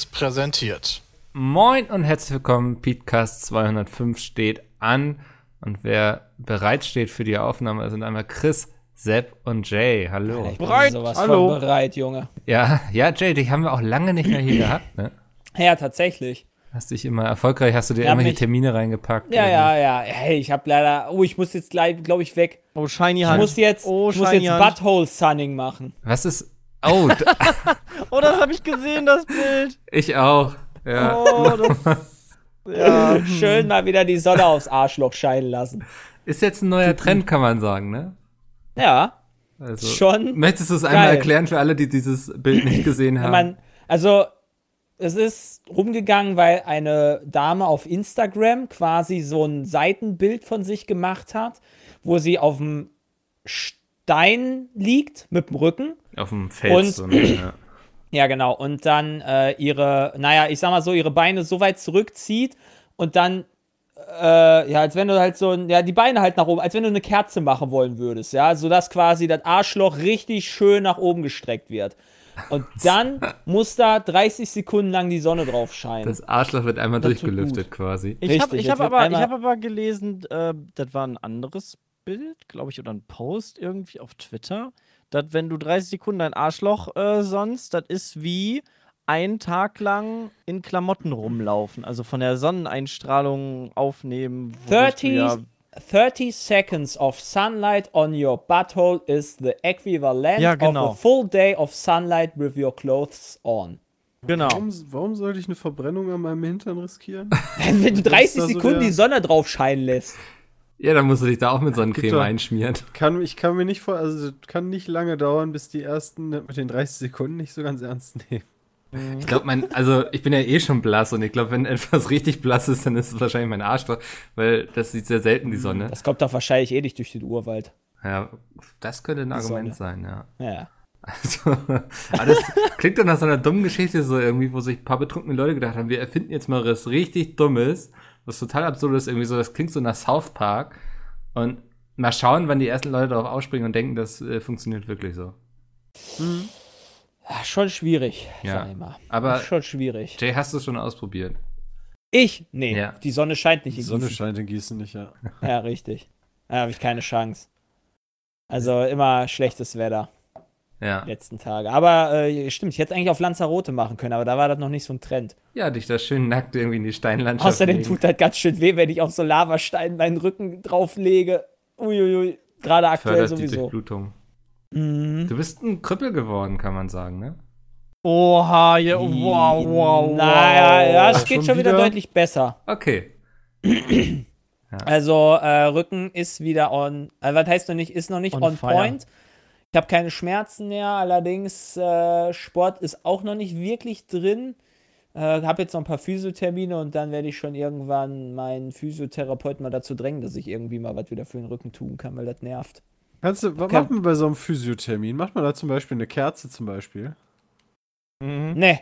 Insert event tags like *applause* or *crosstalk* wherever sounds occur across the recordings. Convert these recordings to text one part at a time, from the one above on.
Seriös präsentiert. Moin und herzlich willkommen. Podcast 205 steht an. Und wer bereit steht für die Aufnahme, sind einmal Chris, Sepp und Jay. Hallo. Ich bin bereit. sowas Hallo. von bereit, Junge. Ja, ja, Jay, dich haben wir auch lange nicht mehr hier *clears throat* gehabt, ne? Ja, tatsächlich. Hast dich immer erfolgreich, hast du dir ja, irgendwelche Termine reingepackt? Ja, ja, ja. Hey, ich habe leider. Oh, ich muss jetzt gleich, glaube ich, weg. Oh, Shiny Hand. Ich muss jetzt, oh, ich muss jetzt Butthole Sunning machen. Was ist. Oh, *laughs* oh das habe ich gesehen, das Bild. Ich auch. Ja. Oh, das, *laughs* ja. Schön mal wieder die Sonne aufs Arschloch scheinen lassen. Ist jetzt ein neuer Trend, kann man sagen, ne? Ja. Also, schon. Möchtest du es einmal erklären für alle, die dieses Bild nicht gesehen haben? Man, also, es ist rumgegangen, weil eine Dame auf Instagram quasi so ein Seitenbild von sich gemacht hat, wo sie auf dem Stein liegt mit dem Rücken. Auf dem Fels. Und, so, ne? ja. *clears throat* ja, genau. Und dann äh, ihre, naja, ich sag mal so, ihre Beine so weit zurückzieht und dann äh, ja, als wenn du halt so, ja, die Beine halt nach oben, als wenn du eine Kerze machen wollen würdest, ja, sodass quasi das Arschloch richtig schön nach oben gestreckt wird. Und *laughs* dann muss da 30 Sekunden lang die Sonne drauf scheinen. Das Arschloch wird einmal das durchgelüftet quasi. Ich habe hab aber, hab aber gelesen, äh, das war ein anderes Bild, glaube ich, oder ein Post irgendwie auf Twitter, dass wenn du 30 Sekunden dein Arschloch äh, sonst, das ist wie einen Tag lang in Klamotten rumlaufen, also von der Sonneneinstrahlung aufnehmen. 30 ja 30 seconds of sunlight on your butthole is the equivalent ja, genau. of a full day of sunlight with your clothes on. Genau. Warum, warum sollte ich eine Verbrennung an meinem Hintern riskieren? *laughs* Wenn du 30 Sekunden so die Sonne drauf scheinen lässt. Ja, dann musst du dich da auch mit Sonnencreme doch, einschmieren. Kann, ich kann mir nicht vor, also kann nicht lange dauern, bis die ersten mit den 30 Sekunden nicht so ganz ernst nehmen. Ich glaube, mein, also ich bin ja eh schon blass und ich glaube, wenn etwas *laughs* richtig blass ist, dann ist es wahrscheinlich mein Arschloch, weil das sieht sehr selten die Sonne. Das kommt doch wahrscheinlich eh nicht durch den Urwald. Ja, das könnte ein die Argument Sonne. sein, ja. Ja. Also, alles klingt doch nach so einer dummen Geschichte so irgendwie, wo sich ein paar betrunkene Leute gedacht haben, wir erfinden jetzt mal was richtig Dummes, was total absurd ist, irgendwie so, das klingt so nach South Park und mal schauen, wann die ersten Leute darauf ausspringen und denken, das äh, funktioniert wirklich so. Mhm. Ja, schon schwierig, ja. sag ich mal. Aber schon schwierig. Jay, hast du es schon ausprobiert? Ich? Nee. Ja. Die Sonne scheint nicht in Gießen. Die Sonne scheint in Gießen nicht, ja. Ja, richtig. Da habe ich keine Chance. Also immer schlechtes Wetter. Ja. Letzten Tage. Aber äh, stimmt, ich hätte es eigentlich auf Lanzarote machen können, aber da war das noch nicht so ein Trend. Ja, dich da schön nackt irgendwie in die Steinlandschaft. Außerdem legen. tut das ganz schön weh, wenn ich auf so Lavasteinen meinen Rücken drauflege. Uiuiui. Gerade aktuell Fördert sowieso. Die Durchblutung. Mhm. Du bist ein Krüppel geworden, kann man sagen, ne? Oha, ja, wow, wow, wow. Naja, ja, es geht schon, schon wieder? wieder? deutlich besser. Okay. *clears throat* ja. Also, äh, Rücken ist wieder on. Äh, was heißt noch nicht, ist noch nicht on, on point. Ich habe keine Schmerzen mehr, allerdings äh, Sport ist auch noch nicht wirklich drin. Äh, habe jetzt noch ein paar Physiothermine und dann werde ich schon irgendwann meinen Physiotherapeuten mal dazu drängen, dass ich irgendwie mal was wieder für den Rücken tun kann, weil das nervt. Kannst du, was macht man bei so einem Physiothermin? Macht man da zum Beispiel eine Kerze zum Beispiel? Mhm. Nee.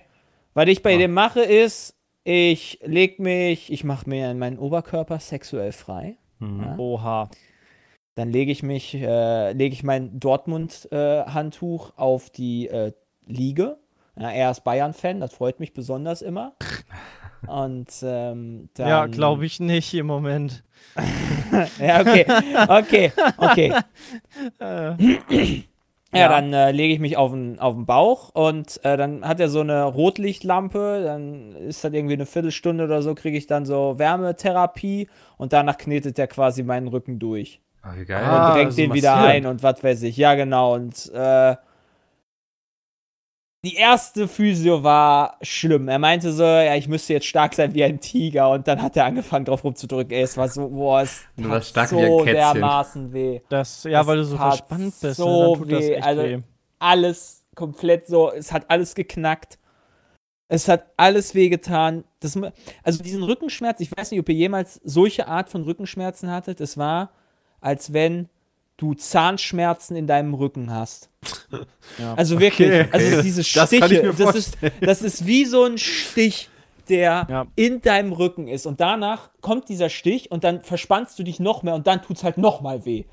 Was ich bei ah. dem mache ist, ich leg mich, ich mache mir meinen Oberkörper sexuell frei. Mhm. Ja. Oha. Dann lege ich mich, äh, lege ich mein Dortmund-Handtuch äh, auf die äh, Liege. Ja, er ist Bayern-Fan, das freut mich besonders immer. *laughs* Und ähm, dann. Ja, glaube ich nicht im Moment. *laughs* ja, okay. Okay, okay. Äh. Ja, ja, dann äh, lege ich mich auf den, auf den Bauch und äh, dann hat er so eine Rotlichtlampe, dann ist das irgendwie eine Viertelstunde oder so, kriege ich dann so Wärmetherapie und danach knetet er quasi meinen Rücken durch. Ach, wie geil. Und ah, drängt also den wieder ein und was weiß ich. Ja, genau. Und äh, die erste Physio war schlimm. Er meinte so, ja, ich müsste jetzt stark sein wie ein Tiger. Und dann hat er angefangen, drauf rumzudrücken. Ey, es war so, boah, es du tat stark so dermaßen weh. Das, ja, das weil du so verspannt bist. So ne? weh. also weh. alles komplett so, es hat alles geknackt. Es hat alles wehgetan. Das, also diesen Rückenschmerz, ich weiß nicht, ob ihr jemals solche Art von Rückenschmerzen hattet. Es war, als wenn du Zahnschmerzen in deinem Rücken hast. *laughs* Ja. Also wirklich, okay, okay. also diese Stiche, das, das, ist, das ist wie so ein Stich, der ja. in deinem Rücken ist. Und danach kommt dieser Stich und dann verspannst du dich noch mehr und dann tut es halt noch mal weh.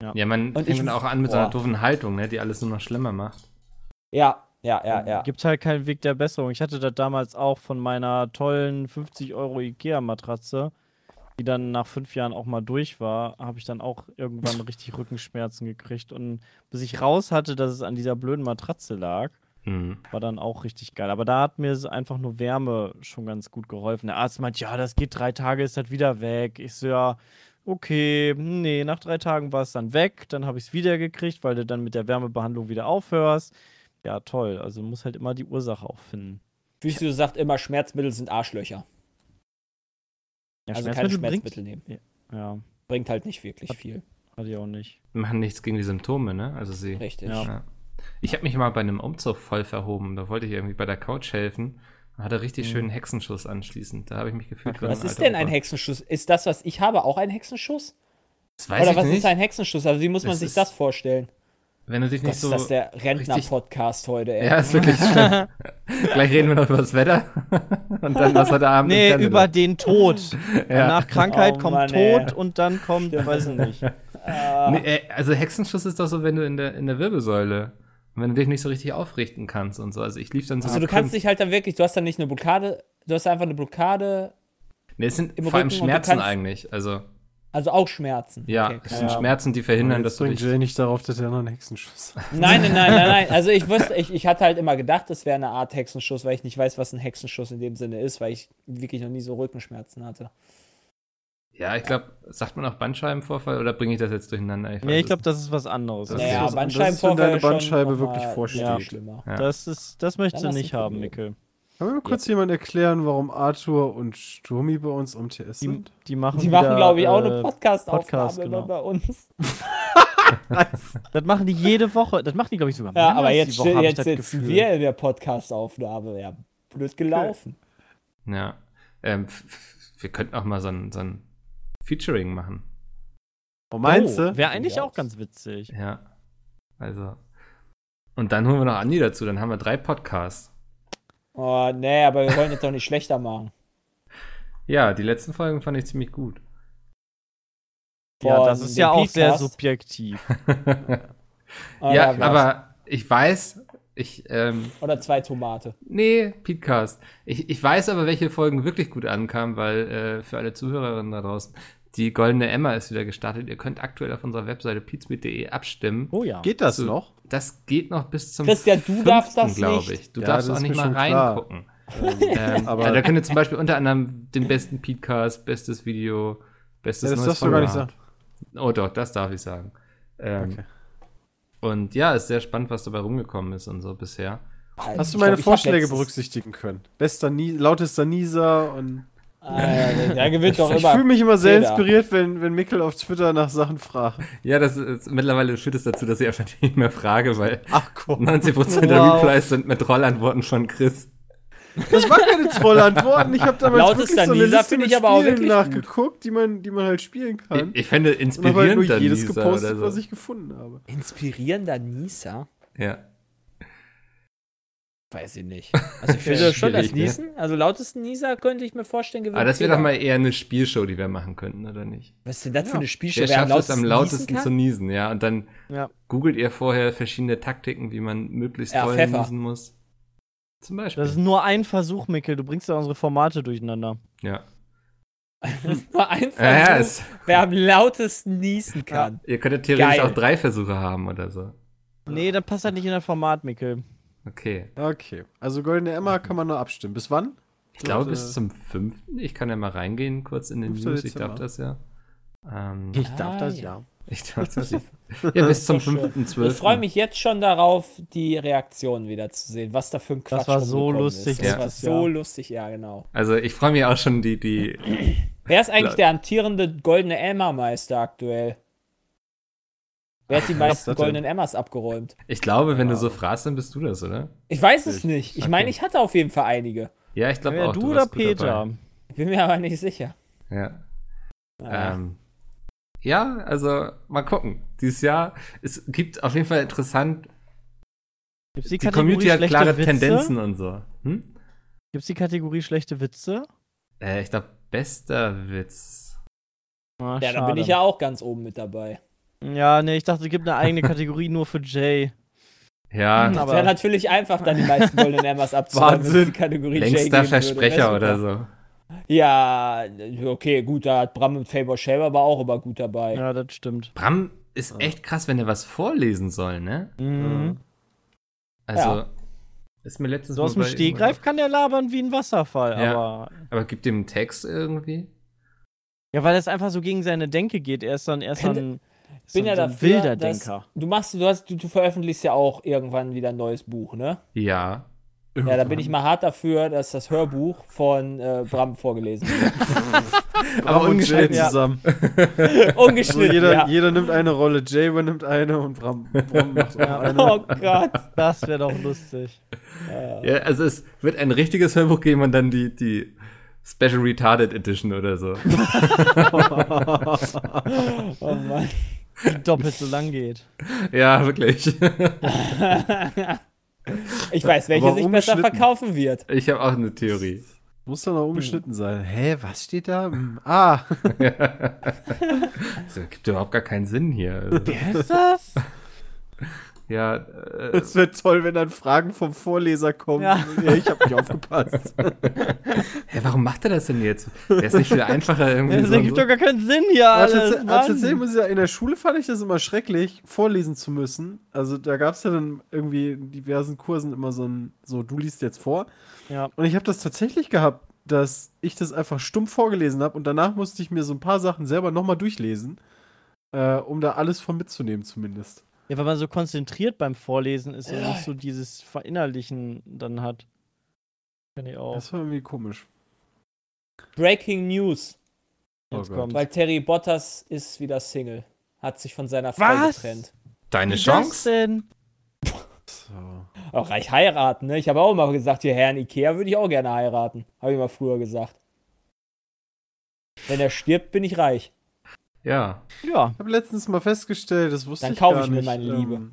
Ja, ja man fängt dann auch an mit boah. so einer doofen Haltung, ne, die alles nur noch schlimmer macht. Ja, Ja, ja, ja. Gibt halt keinen Weg der Besserung. Ich hatte das damals auch von meiner tollen 50 Euro Ikea-Matratze, die dann nach fünf Jahren auch mal durch war, habe ich dann auch irgendwann *laughs* richtig Rückenschmerzen gekriegt. Und bis ich raus hatte, dass es an dieser blöden Matratze lag, Mhm. war dann auch richtig geil. Aber da hat mir einfach nur Wärme schon ganz gut geholfen. Der Arzt meint, ja, das geht drei Tage, ist das wieder weg. Ich so, ja, okay, nee, nach drei Tagen war es dann weg. Dann habe ich es wieder gekriegt, weil du dann mit der Wärmebehandlung wieder aufhörst. Ja, toll. Also muss halt immer die Ursache auch finden. Physio sagt immer, Schmerzmittel sind Arschlöcher. Ja, also keine bringt- Schmerzmittel nehmen. Ja, Bringt halt nicht wirklich viel. hatte ich auch nicht. Machen nichts gegen die Symptome, ne? Also sie. Richtig. Ja. Ja. Ich habe mich mal bei einem Umzug voll verhoben. Da wollte ich irgendwie bei der Couch helfen. Und hatte richtig schönen Hexenschuss anschließend. Da habe ich mich gefühlt wie Was ist denn ein. Hexenschuss? Ist das, was ich habe, auch ein Hexenschuss? Das weiß Oder ich was nicht. ist ein Hexenschuss? Also wie muss man Das sich das vorstellen? Wenn du dich nicht ist so. das der Rentner-Podcast heute, ey. ja, ist wirklich *laughs* schlimm. Gleich reden wir noch über das Wetter. *laughs* Und dann, was heute Abend Nee, über läuft. den Tod. *laughs* Ja. Nach Krankheit Oh kommt Mann, Tod ey. und dann kommt, weiß ich nicht. Nee, äh, also Hexenschuss ist doch so, wenn du in der, in der Wirbelsäule, wenn du dich nicht so richtig aufrichten kannst und so. Also ich lief dann so. Also du kannst dich halt dann wirklich, du hast dann nicht eine Blockade, du hast einfach eine Blockade, Nee, es sind im vor allem Schmerzen eigentlich. Also also auch Schmerzen. ja, Okay, es sind Schmerzen, die verhindern, dass du dich. Jay nicht darauf, dass er noch einen Hexenschuss hat. Nein, nein, nein, nein, nein. Also ich wusste, ich, ich hatte halt immer gedacht, das wäre eine Art Hexenschuss, weil ich nicht weiß, was ein Hexenschuss in dem Sinne ist, weil ich wirklich noch nie so Rückenschmerzen hatte. Ja, ich glaube, sagt man auch Bandscheibenvorfall oder bringe ich das jetzt durcheinander? weiß Nee, ich glaube, das ist was anderes. Das Das, ist Naja, was- Bandscheibenvorfall das ist, wenn deine Bandscheibe wirklich vorsteht. schlimmer. Ja. das, ist, das möchtest Dann du nicht haben, Probleme. Kann mir mal kurz jemand erklären, warum Arthur und Sturmi bei uns am TS Die, sind? die machen, Die machen, glaube ich, auch äh, eine Podcast-Aufnahme Podcast, genau. bei uns. *laughs* Das machen die jede Woche. Das machen die, glaube ich, sogar Ja, aber die jetzt, Woche, jetzt das sitzen wir in der Podcast-Aufnahme. Ja, blöd gelaufen. Ja. Ähm, wir könnten auch mal so ein, so ein Featuring machen. Oh, meinst oh, du? Wäre eigentlich Ja. auch ganz witzig. Ja. Also. Und dann holen wir noch Andi dazu, dann haben wir drei Podcasts. Oh, nee, aber wir wollen das doch nicht schlechter machen. Ja, die letzten Folgen fand ich ziemlich gut. Ja, das ist ja auch sehr subjektiv. *laughs* Ja, was? aber ich weiß, ich, ähm, Oder zwei Tomate. nee, Podcast. Ich, ich weiß aber, welche Folgen wirklich gut ankamen, weil äh, für alle Zuhörerinnen da draußen, die Goldene Emma ist wieder gestartet. Ihr könnt aktuell auf unserer Webseite pizmeet.de abstimmen. Oh ja. Geht das So. noch? Das geht noch bis zum Christian, du darfst das glaube nicht. ich. Du Ja, darfst auch nicht mal reingucken. ähm, aber- ja, da könnt ihr zum Beispiel unter anderem den besten Podcast, bestes Video, bestes Ja, das neues darfst du gar nicht sagen. Oh doch, das darf ich sagen. Ähm, Okay. Und ja, ist sehr spannend, was dabei rumgekommen ist und so bisher. Hast du meine glaub, Vorschläge berücksichtigen können? Bester Nie lautester Nieser und. Ah, ja, der gewinnt *laughs* doch ich immer. fühle mich immer sehr jeder. inspiriert, wenn, wenn Mikkel auf Twitter nach Sachen fragt. Ja, das ist mittlerweile führt es dazu, dass ich einfach nicht mehr frage, weil Ach komm. 90% der Wow. Replies sind mit Rollantworten von Chris. Das waren keine Trollantworten. Ich habe damals Lautester wirklich so eine Nieser Liste mit ich aber auch Spielen wirklich nachgeguckt, die man, die man halt spielen Ich, kann. ich fände Und habe halt inspirierend nur jedes Nieser gepostet, so. was ich gefunden habe. Inspirierender Nieser? Ja. Weiß ich nicht. *laughs* Also ich finde das schon das ne? Niesen. Also lautesten Nieser könnte ich mir vorstellen, gewinnt Aber das wäre doch mal eher eine Spielshow, die wir machen könnten, oder nicht? Was ist denn das für eine Spielshow? Wer schafft es am lautesten niesen zu niesen, ja? Und dann Ja. googelt ihr vorher verschiedene Taktiken, wie man möglichst Ja, doll Pfeffer. niesen muss. Zum Beispiel. Das ist nur ein Versuch, Mikkel. Du bringst ja unsere Formate durcheinander. ja. *laughs* Nur einfach, *laughs* Ja, ja, so, es, wer am lautesten niesen kann. ihr könntet theoretisch Geil. auch drei Versuche haben oder so. Nee, das passt halt nicht in das Format, Mikkel. Okay. Okay. Also Goldene Emma kann man nur abstimmen. Bis wann? Ich glaube bis zum fünften. Ich kann ja mal reingehen kurz in den 5. News. Ich darf das ja. Ähm, Ich Ah, darf das ja. ja. ich darf das ja. *laughs* Ja, bis zum doch schön. 5.12. Ich freue mich jetzt schon darauf, die Reaktionen wieder zu sehen, was da für ein Quatsch war so lustig Ist. Das Ja. war so lustig, ja, genau. Also ich freue mich auch schon die, die. Wer ist eigentlich der amtierende goldene Emma-Meister aktuell? Wer hat die meisten goldenen Emmas abgeräumt? Ich glaube, wenn du so fragst, dann bist du das, oder? Ich weiß es Ich- nicht. Ich okay. meine, ich hatte auf jeden Fall einige. Ja, ich glaube Ja, auch. du, warst oder Peter? dabei. Ich bin mir aber nicht sicher. Ja. Ah. Ähm, ja, also mal gucken. Dieses Jahr, es gibt auf jeden Fall interessant, Gibt's die, die Kategorie Community hat klare Witze? Tendenzen und so. Hm? Gibt's die Kategorie schlechte Witze? Äh, ich glaube, bester Witz. Ah, ja, da bin ich ja auch ganz oben mit dabei. Ja, nee, ich dachte, es gibt eine eigene Kategorie nur für Jay. Ja, Das Aber- wäre natürlich einfach, dann die meisten Golden Emmers es Wahnsinn. die Kategorie längster geben würde. Versprecher Wär oder so. Ja, okay, gut, da hat Bram und Faber Shaver aber auch immer gut dabei. Ja, das stimmt. Bram ist echt krass, wenn er was vorlesen soll, ne? Mhm. Also, Ja. ist mir letztens So aus dem bei Stegreif kann der labern wie ein Wasserfall, Ja. aber. Aber gibt dem einen Text irgendwie? Ja, weil das einfach so gegen seine Denke geht. Er ist dann, er ist dann Ich bin so, ja so ein dafür, wilder dass Denker. du machst, du hast, du, du veröffentlichst ja auch irgendwann wieder ein neues Buch, ne? Ja. Ja, da bin ich mal hart dafür, dass das Hörbuch von äh, Bram vorgelesen wird. *laughs* Aber Jay Ja. zusammen. *laughs* Ungeschnitten, So jeder, ja. jeder nimmt eine Rolle, Jay übernimmt eine und Bram, Bram macht auch eine. Oh Gott. Das wäre doch lustig. Ja, also es wird ein richtiges Hörbuch geben und dann die, die Special Retarded Edition oder so. *laughs* Oh Mann. Die doppelt so lang geht. *laughs* ja, wirklich. *laughs* Ich weiß, welche sich besser verkaufen wird. Ich habe auch eine Theorie. Muss doch noch umgeschnitten sein. Hä, was steht da? Hm, Ah, Das *laughs* gibt überhaupt gar keinen Sinn hier. Also, Wer ist das? Ja, äh, es wird toll, wenn dann Fragen vom Vorleser kommen. Ja. ich habe nicht aufgepasst. *laughs* hä, warum macht er das denn jetzt? Wäre es nicht viel einfacher irgendwie Das so, ergibt so? doch gar keinen Sinn hier alles. tatsächlich muss ich sagen, in der Schule fand ich das immer schrecklich, vorlesen zu müssen. Also da gab es ja dann irgendwie in diversen Kursen immer so ein, so du liest jetzt vor. Ja. Und ich habe das tatsächlich gehabt, dass ich das einfach stumpf vorgelesen habe und danach musste ich mir so ein paar Sachen selber nochmal durchlesen, äh, um da alles von mitzunehmen zumindest. Ja, weil man so konzentriert beim Vorlesen ist und nicht so dieses Verinnerlichen dann hat. Finde ich auch. Das war irgendwie komisch. Breaking News. Oh Jetzt Gott. kommt. Weil Terry Bottas ist wieder Single. Hat sich von seiner Frau Was? getrennt. Deine Wie das Chance? denn? So. Auch reich heiraten, ne? Ich habe auch immer gesagt, hier Herrn Ikea würde ich auch gerne heiraten. Habe ich mal früher gesagt. Wenn er stirbt, bin ich reich. Ja. Ja. Ich habe letztens mal festgestellt, das wusste Dann ich kaufe gar ich mir nicht. meine Liebe. Ähm,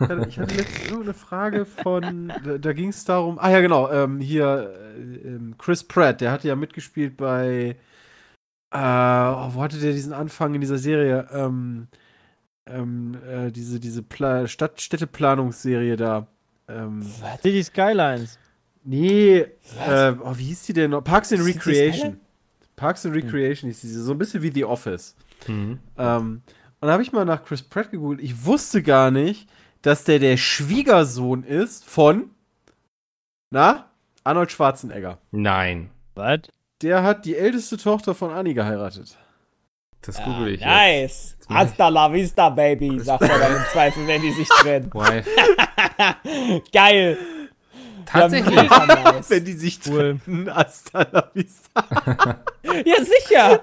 ich hatte, ich hatte letztens irgendeine Frage von, da, da ging es darum, ah ja genau, ähm, hier äh, ähm, Chris Pratt, der hatte ja mitgespielt bei, äh, oh, wo hatte der diesen Anfang in dieser Serie, ähm, ähm, äh, diese, diese Pla Stadt Städteplanungsserie da. Ähm, City Skylines. nee, äh, oh, wie hieß die denn noch? Parks and Recreation. Parks and Recreation hieß diese, so ein bisschen wie The Office. Mhm. Ähm, und da habe ich mal nach Chris Pratt gegoogelt. Ich wusste gar nicht, dass der der Schwiegersohn ist von, na, Arnold Schwarzenegger. Nein. Was? Der hat die älteste Tochter von Annie geheiratet. Das Ah, google ich jetzt. nice. Hasta la vista, Baby, sagt er dann im Zweifel, wenn die sich trennen. *laughs* *laughs* Geil. Tatsächlich. Ja, nice. *laughs* Wenn die sich Cool. trennen, hasta la vista. Ja, sicher.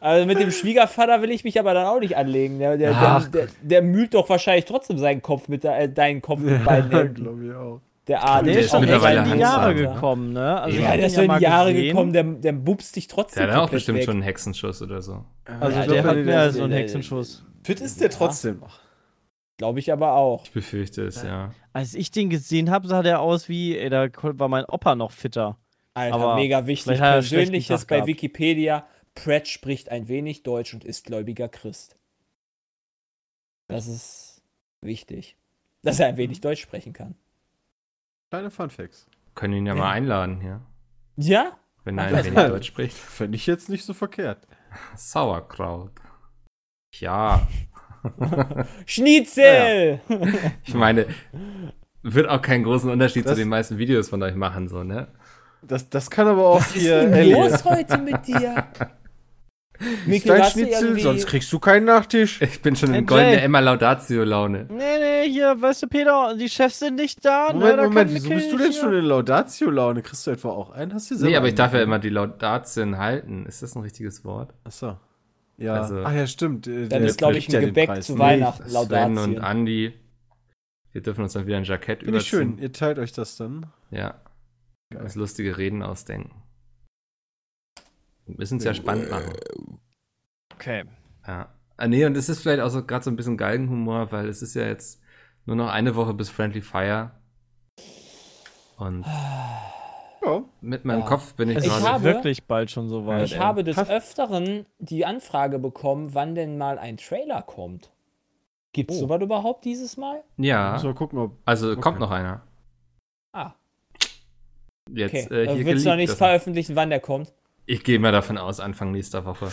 Also mit dem Schwiegervater will ich mich aber dann auch nicht anlegen. Der, der, der, Ach. der, der mühlt doch wahrscheinlich trotzdem seinen Kopf mit der, äh, deinen Kopf mit beiden Händen. glaube ich auch. Der Arne Der Der ist schon echt in die Jahre Alter. gekommen, ne? Also Ja, der ist so in die Jahre gesehen. gekommen, der, der bubst dich trotzdem Der hat auch bestimmt weg. schon einen Hexenschuss oder so. Also Ja, der doch, hat mehr der- als so einen der- Hexenschuss. Fit ist der trotzdem noch. Glaube ich aber auch. Ich befürchte es, ja. Als ich den gesehen habe, sah der aus wie, ey, da war mein Opa noch fitter. Alter, Aber mega wichtig. er Persönliches bei gehabt. Wikipedia. Pratt spricht ein wenig Deutsch und ist gläubiger Christ. Das ist wichtig. Dass er ein wenig Deutsch sprechen kann. Kleine Funfacts. Können ihn ja mal einladen hier. Ja? Wenn er ein das wenig Deutsch spricht. *laughs* Fände ich jetzt nicht so verkehrt. *laughs* Sauerkraut. Ja. *laughs* Schnitzel! Ich meine, wird auch keinen großen Unterschied Das- zu den meisten Videos von euch machen, so, ne? Das, das kann aber auch Was ist hier denn Elliot. los heute mit dir? Ist Mikkel, dein Schnitzel, sonst kriegst du keinen Nachtisch. Ich bin schon in goldene. Emma Laudatio-Laune. Nee, nee, hier, weißt du, Peter, die Chefs sind nicht da. ne, Moment, da Moment, wieso bist du denn hier. schon in Laudatio-Laune? Kriegst du etwa auch einen? Hast du Nee, aber ich darf ja immer die Laudatien halten. Ist das ein richtiges Wort? Achso. Ja. Also- ah ja, stimmt. Dann der ist, glaube ich, ein Gebäck Preis zu. Weihnachten. Sven und Laudatien. Andi. Wir dürfen uns dann wieder ein Jackett Finde ich schön. überziehen. Ihr teilt euch das dann. Ja. Uns lustige Reden ausdenken. Wir müssen es ja spannend machen. Okay. Ja. Ah, nee, und es ist vielleicht auch so gerade so ein bisschen Galgenhumor, weil es ist ja jetzt nur noch eine Woche bis Friendly Fire. Und Ja. mit meinem Ja. Kopf bin ich Es Ich ist gerade. wirklich bald schon so weit. Ich ey. habe des Öfteren die Anfrage bekommen, wann denn mal ein Trailer kommt. Gibt's Oh. sowas überhaupt dieses Mal? Ja, mal gucken, ob. also kommt okay. noch einer. Jetzt, okay. äh, hier Willst du noch nicht veröffentlichen, wann der kommt? Ich gehe mal davon aus, Anfang nächster Woche.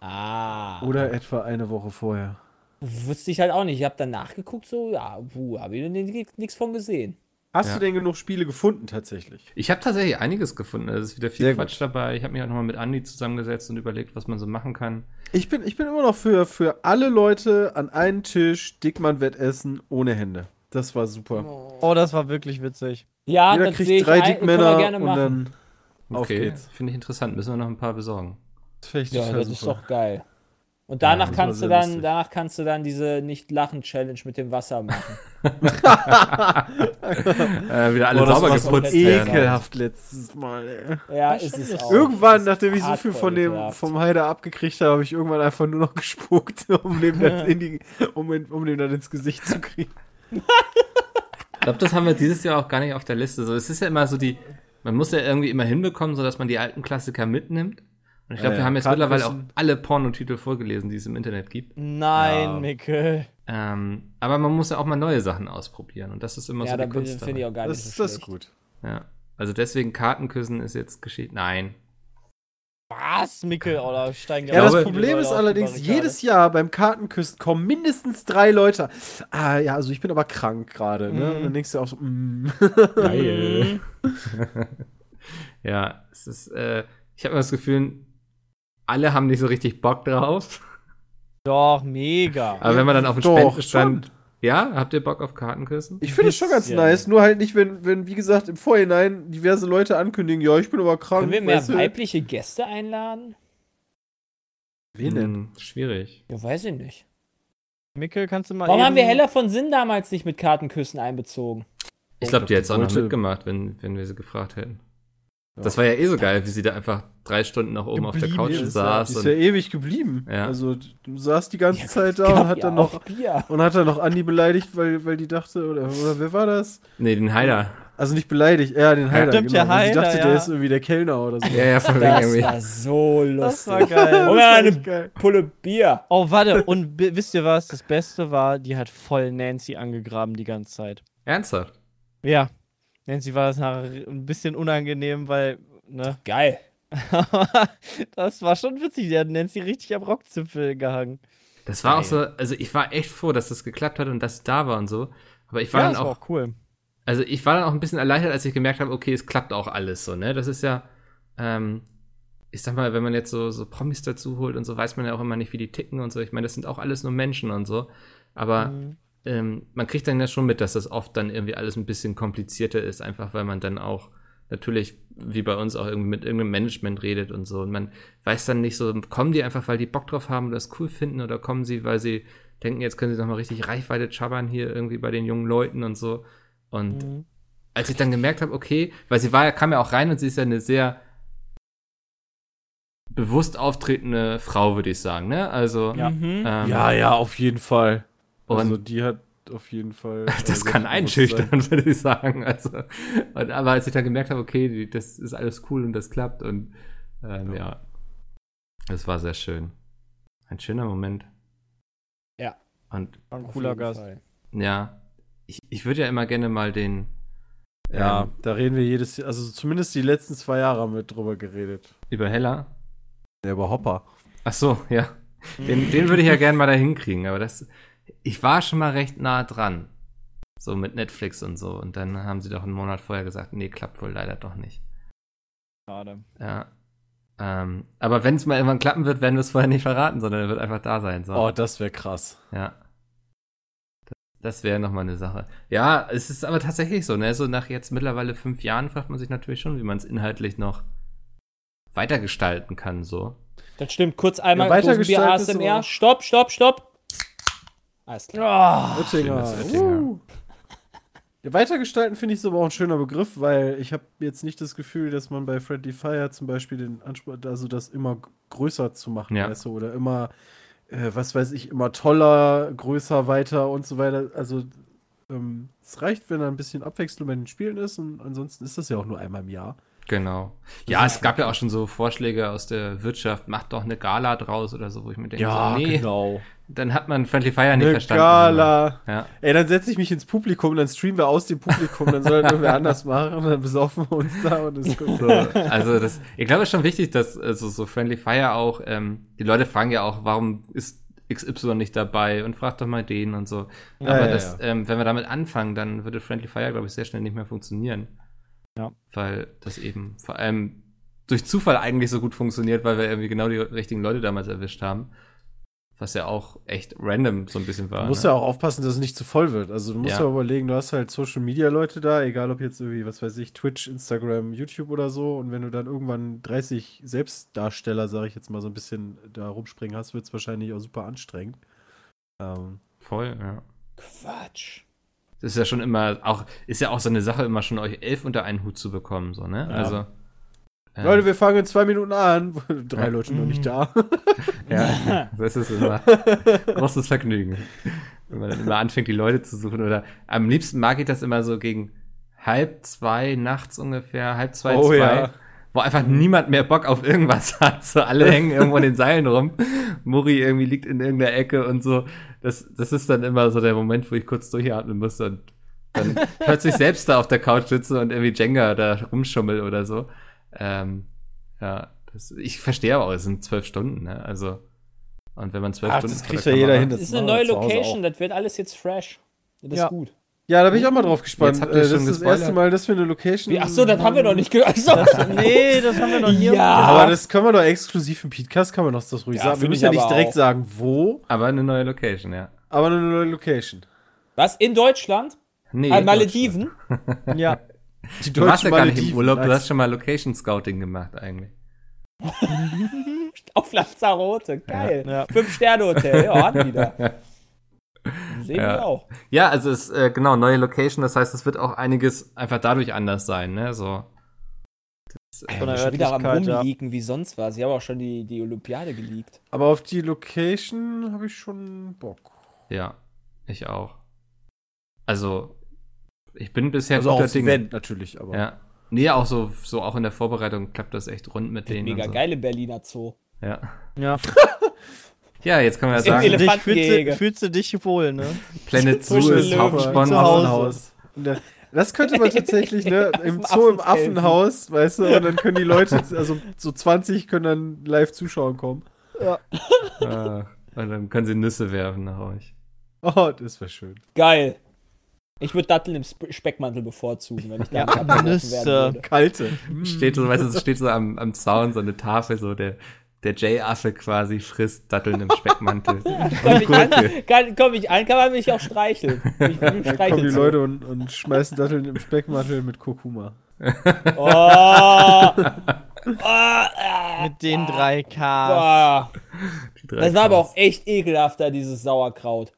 Ah. Oder etwa eine Woche vorher. Wusste ich halt auch nicht. Ich habe dann nachgeguckt, so, ja, puh, habe ich nichts von gesehen. Hast Ja. du denn genug Spiele gefunden tatsächlich? Ich habe tatsächlich einiges gefunden. Es ist wieder viel Sehr Quatsch gut. dabei. Ich habe mich auch nochmal mit Andi zusammengesetzt und überlegt, was man so machen kann. Ich bin, ich bin immer noch für, für alle Leute an einen Tisch Dickmann-Wettessen ohne Hände. Das war super. Oh, das war wirklich witzig. Ja, Jeder das sehe kriegt ich drei Dickmänner gerne und machen. dann auf Okay, geht's. finde ich interessant. Müssen wir noch ein paar besorgen. Das finde ich Ja, das ist super. doch geil. Und danach war kannst du dann, lustig. danach kannst du dann diese Nicht-Lachen-Challenge mit dem Wasser machen. *laughs* *laughs* Äh, wieder alle Boah, sauber geputzt werden. ekelhaft letztes Mal. Ey. Ja, ist es auch. Irgendwann, nachdem ist ich so viel von dem ekelhaft. vom Heider abgekriegt habe, habe ich irgendwann einfach nur noch gespuckt, *laughs* um dem dann, in die, um, um dem dann ins Gesicht zu kriegen. Ich glaube, das haben wir dieses Jahr auch gar nicht auf der Liste. So, es ist ja immer so die, man muss ja irgendwie immer hinbekommen, so dass man die alten Klassiker mitnimmt. Und ich glaube, Ja, wir ja, haben jetzt mittlerweile auch alle Pornotitel vorgelesen, die es im Internet gibt. Nein, Ja. Mikkel. Ähm, aber man muss ja auch mal neue Sachen ausprobieren. Und das ist immer Ja, so die Kunst. finde ich auch gar Das, nicht so das ist gut. Ja. Also deswegen Kartenküssen ist jetzt geschehen. Nein. Was, Mikkel? Oder steigen Ja, das Problem ist allerdings, jedes Jahr beim Kartenküssen kommen mindestens drei Leute. Ah, ja, also ich bin aber krank gerade, ne? Mhm. Und dann denkst du auch so, mm. Geil. *laughs* ja, es ist, äh, ich habe immer das Gefühl, alle haben nicht so richtig Bock drauf. Doch, mega. Aber wenn man dann auf den Doch, Spendenstand. Ja, habt ihr Bock auf Kartenküssen? Ich finde es schon ganz nice, nur halt nicht, wenn, wenn, wie gesagt, im Vorhinein diverse Leute ankündigen, ja, ich bin aber krank. Können wir mehr weißt du? weibliche Gäste einladen? Wen denn? Hm, schwierig. Ja, weiß ich nicht. Mikkel, kannst du mal Warum haben wir Heller von Sinn damals nicht mit Kartenküssen einbezogen? Ich glaube, die hätte es auch noch mitgemacht, wenn, wenn wir sie gefragt hätten. Ja. Das war ja eh so geil, wie sie da einfach drei Stunden nach oben auf der Couch ist, saß. ist und, ja ewig geblieben. Ja. Also du saßt die ganze Ja, Zeit da und hat ja dann noch Bier. und hat dann noch Andi beleidigt, weil, weil die dachte, oder, oder wer war das? nee, den Heider. Also nicht beleidigt, ja, den Heider. Stimmt, genau, der weil sie Heider, dachte, ja. der ist irgendwie der Kellner oder so. Ja, ja, von wegen Das irgendwie. war so lustig. Das war geil. Oder eine geil. Pulle Bier. Oh, warte, und wisst ihr was? Das Beste war, die hat voll Nancy angegraben die ganze Zeit. Ernsthaft? Ja. Nancy war das nachher ein bisschen unangenehm, weil, ne? Geil. *laughs* das war schon witzig. Die hat Nancy richtig am Rockzipfel gehangen. Das war auch Geil. so, also ich war echt froh, dass das geklappt hat und dass sie da war und so. Aber ich war Ja, dann das auch, war auch cool. also ich war dann auch ein bisschen erleichtert, als ich gemerkt habe, okay, es klappt auch alles so, ne? Das ist ja, ähm, ich sag mal, wenn man jetzt so, so Promis dazu holt und so, weiß man ja auch immer nicht, wie die ticken und so. Ich meine, das sind auch alles nur Menschen und so. Aber Mhm. ähm, man kriegt dann ja schon mit, dass das oft dann irgendwie alles ein bisschen komplizierter ist, einfach weil man dann auch natürlich, wie bei uns, auch irgendwie mit irgendeinem Management redet und so. Und man weiß dann nicht so, kommen die einfach, weil die Bock drauf haben und das cool finden oder kommen sie, weil sie denken, jetzt können sie noch mal richtig Reichweite chabbern hier irgendwie bei den jungen Leuten und so. Und Mhm. als ich dann gemerkt habe, okay, weil sie war ja, kam ja auch rein und sie ist ja eine sehr bewusst auftretende Frau, würde ich sagen, ne? Also, Ja. Mhm. ähm, Ja, ja, auf jeden Fall. Und also die hat auf jeden Fall. *laughs* äh, Das kann einschüchtern, würde ich sagen. Also, und, aber als ich dann gemerkt habe, okay, die, das ist alles cool und das klappt und ähm, ja, das war sehr schön. Ein schöner Moment. Ja. Und ein cooler Gast. Fall. ja, ich, ich würde ja immer gerne mal den Ja, ähm, da reden wir jedes Jahr, also zumindest die letzten zwei Jahre haben wir drüber geredet. über Heller. Der über Hopper. Ach so, ja. Den, den würde ich ja gerne mal da hinkriegen, aber das, ich war schon mal recht nah dran. So mit Netflix und so. Und dann haben sie doch einen Monat vorher gesagt, nee, klappt wohl leider doch nicht. Schade. Ja. Ähm, aber wenn es mal irgendwann klappen wird, werden wir es vorher nicht verraten, sondern er wird einfach da sein. So. Oh, das wäre krass. Ja. Das, das wäre nochmal eine Sache. Ja, es ist aber tatsächlich so, ne? So nach jetzt mittlerweile fünf Jahren fragt man sich natürlich schon, wie man es inhaltlich noch weitergestalten kann, so. Das stimmt. Kurz einmal Ja, ASMR. Stopp, stopp, stopp. Alles klar. Oh, Oettinger. Uh. Ja, weitergestalten finde ich so aber auch ein schöner Begriff, weil ich habe jetzt nicht das Gefühl, dass man bei Friendly Fire zum Beispiel den Anspruch hat, also das immer größer zu machen, Ja. weißt du, oder immer, äh, was weiß ich, immer toller, größer, weiter und so weiter. Also ähm, es reicht, wenn da ein bisschen Abwechslung bei den Spielen ist und ansonsten ist das ja auch nur einmal im Jahr. Genau. Ja, es gab ja auch schon so Vorschläge aus der Wirtschaft, macht doch eine Gala draus oder so, wo ich mir denke, Ja, so, nee, genau. dann hat man Friendly Fire nicht Eine verstanden. Gala. Ja. Ey, dann setze ich mich ins Publikum, dann streamen wir aus dem Publikum, dann soll das irgendwer anders machen, dann besaufen wir uns da und ist gut. So, also das, ich glaube, es ist schon wichtig, dass also so Friendly Fire auch, ähm, die Leute fragen ja auch, warum ist XY nicht dabei und fragt doch mal den und so. Ja, Aber ja, das, ja. Ähm, wenn wir damit anfangen, dann würde Friendly Fire, glaube ich, sehr schnell nicht mehr funktionieren. Ja. Weil das eben vor allem durch Zufall eigentlich so gut funktioniert, weil wir irgendwie genau die richtigen Leute damals erwischt haben. Was ja auch echt random so ein bisschen war. Du musst ne? ja auch aufpassen, dass es nicht zu voll wird. Also du musst ja, Ja. überlegen, du hast halt Social Media Leute da, egal ob jetzt irgendwie, was weiß ich, Twitch, Instagram, YouTube oder so. Und wenn du dann irgendwann 30 Selbstdarsteller, sage ich jetzt mal, so ein bisschen da rumspringen hast, wird es wahrscheinlich auch super anstrengend. Ähm, Voll, ja. Quatsch. Das ist ja schon immer auch, ist ja auch so eine Sache, immer schon euch elf unter einen Hut zu bekommen, so, ne? Ja. Also. ähm, Leute, wir fangen in zwei Minuten an. *laughs* Drei Ja. Leute noch nicht da. *laughs* Ja, das ist immer *laughs* großes Vergnügen. Wenn man dann immer anfängt, die Leute zu suchen. Oder am liebsten mag ich das immer so gegen halb zwei nachts ungefähr, halb zwei, Oh zwei, ja. wo einfach niemand mehr Bock auf irgendwas hat. So alle hängen irgendwo in den Seilen rum. Muri irgendwie liegt in irgendeiner Ecke und so. Das, das ist dann immer so der Moment, wo ich kurz durchatmen muss und dann plötzlich selbst da auf der Couch sitze und irgendwie Jenga da rumschummel oder so. Ähm, ja, das, ich verstehe aber auch, es sind zwölf Stunden, ne? Also, und wenn man zwölf Ach, Stunden das kriegt ja jeder hin. Das ist eine neue Location, das wird alles jetzt fresh. Das Ja. ist gut. Ja, da bin ich auch mal drauf gespannt. Jetzt habt ihr Äh, schon das ist das erste Mal, dass wir eine Location. Wie, ach so, das haben wir noch nicht gehört. Das, nee, das haben wir noch nie. Ja. Ja, aber das können wir doch exklusiv im Podcast, kann man doch das ruhig Ja, sagen. Wir müssen ja nicht direkt auch. sagen, wo, Aber eine neue Location, ja. aber eine neue Location. Was? In Deutschland? Nee, An Malediven? Ja. *laughs* Die Du warst ja gar nicht im Urlaub, du hast schon mal Location Scouting gemacht eigentlich. *laughs* Auf Lanzarote. Geil. Ja. Fünf-Sterne-Hotel. Ja, die da. *laughs* Sehen Ja. wir auch. Ja, also es äh, genau neue Location, das heißt, es wird auch einiges einfach dadurch anders sein, ne? So. Von der schon wieder am Örtlichkeit, ja. Wie sonst was. Ich habe auch schon die, die Olympiade geleakt. Aber auf die Location habe ich schon Bock. Ja, ich auch. Also ich bin bisher Also auch guter aufs Dinge. Event natürlich, aber. Ja. Nee, auch so, so auch in der Vorbereitung klappt das echt rund mit denen. Mega und so. geile Berliner Zoo. Ja. Ja. *laughs* *laughs* ja, jetzt können wir ja sagen, Dich, fühlst, fühlst du dich wohl, ne? Planet Zoo ist. Hauptsponsor. Affenhaus. Das könnte man tatsächlich, ne, *laughs* im Zoo im. Affenhaus, weißt du, und dann können die Leute, also so 20 können dann live zuschauen kommen. Ah, und dann können sie Nüsse werfen nach euch. Oh, das wäre schön. Geil. Ich würde Datteln im Sp Speckmantel bevorzugen, wenn ich da nicht abgeworfen Nüsse. Kalte. Steht so, weißt du, es steht so am, am Zaun so eine Tafel, so der, der J-Affe quasi frisst Datteln im Speckmantel. *laughs* Komm ich, an, kann, komm ich an, kann man mich auch streicheln. Ich *laughs* bin Dann kommen die. Leute und, und schmeißen Datteln im Speckmantel mit Kurkuma. Oh. *laughs* oh, ah, Mit den drei Ks. ah. Drei Das war aber auch echt ekelhafter, dieses Sauerkraut.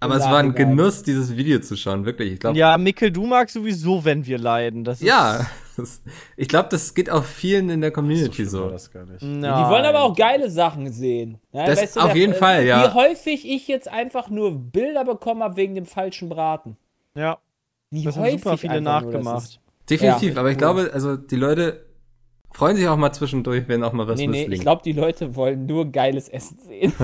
Aber es war ein. Genuss, dieses Video zu schauen, wirklich. Ich glaube, Ja, Mikkel, du magst sowieso, wenn wir leiden. Das ist, ja. Das, ich glaube, das geht auch vielen in der Community so. das gar nicht. Nein. Die wollen aber auch geile Sachen sehen. Ja, Das auf jeden Fall, ja. Wie häufig ich jetzt einfach nur Bilder bekommen habe wegen dem falschen Braten. Ja, Wie das haben häufig super viele nachgemacht. Definitiv, Ja. aber ich glaube, also die Leute freuen sich auch mal zwischendurch, wenn auch mal was Nee, nee, ich glaube, die Leute wollen nur geiles Essen sehen. *laughs*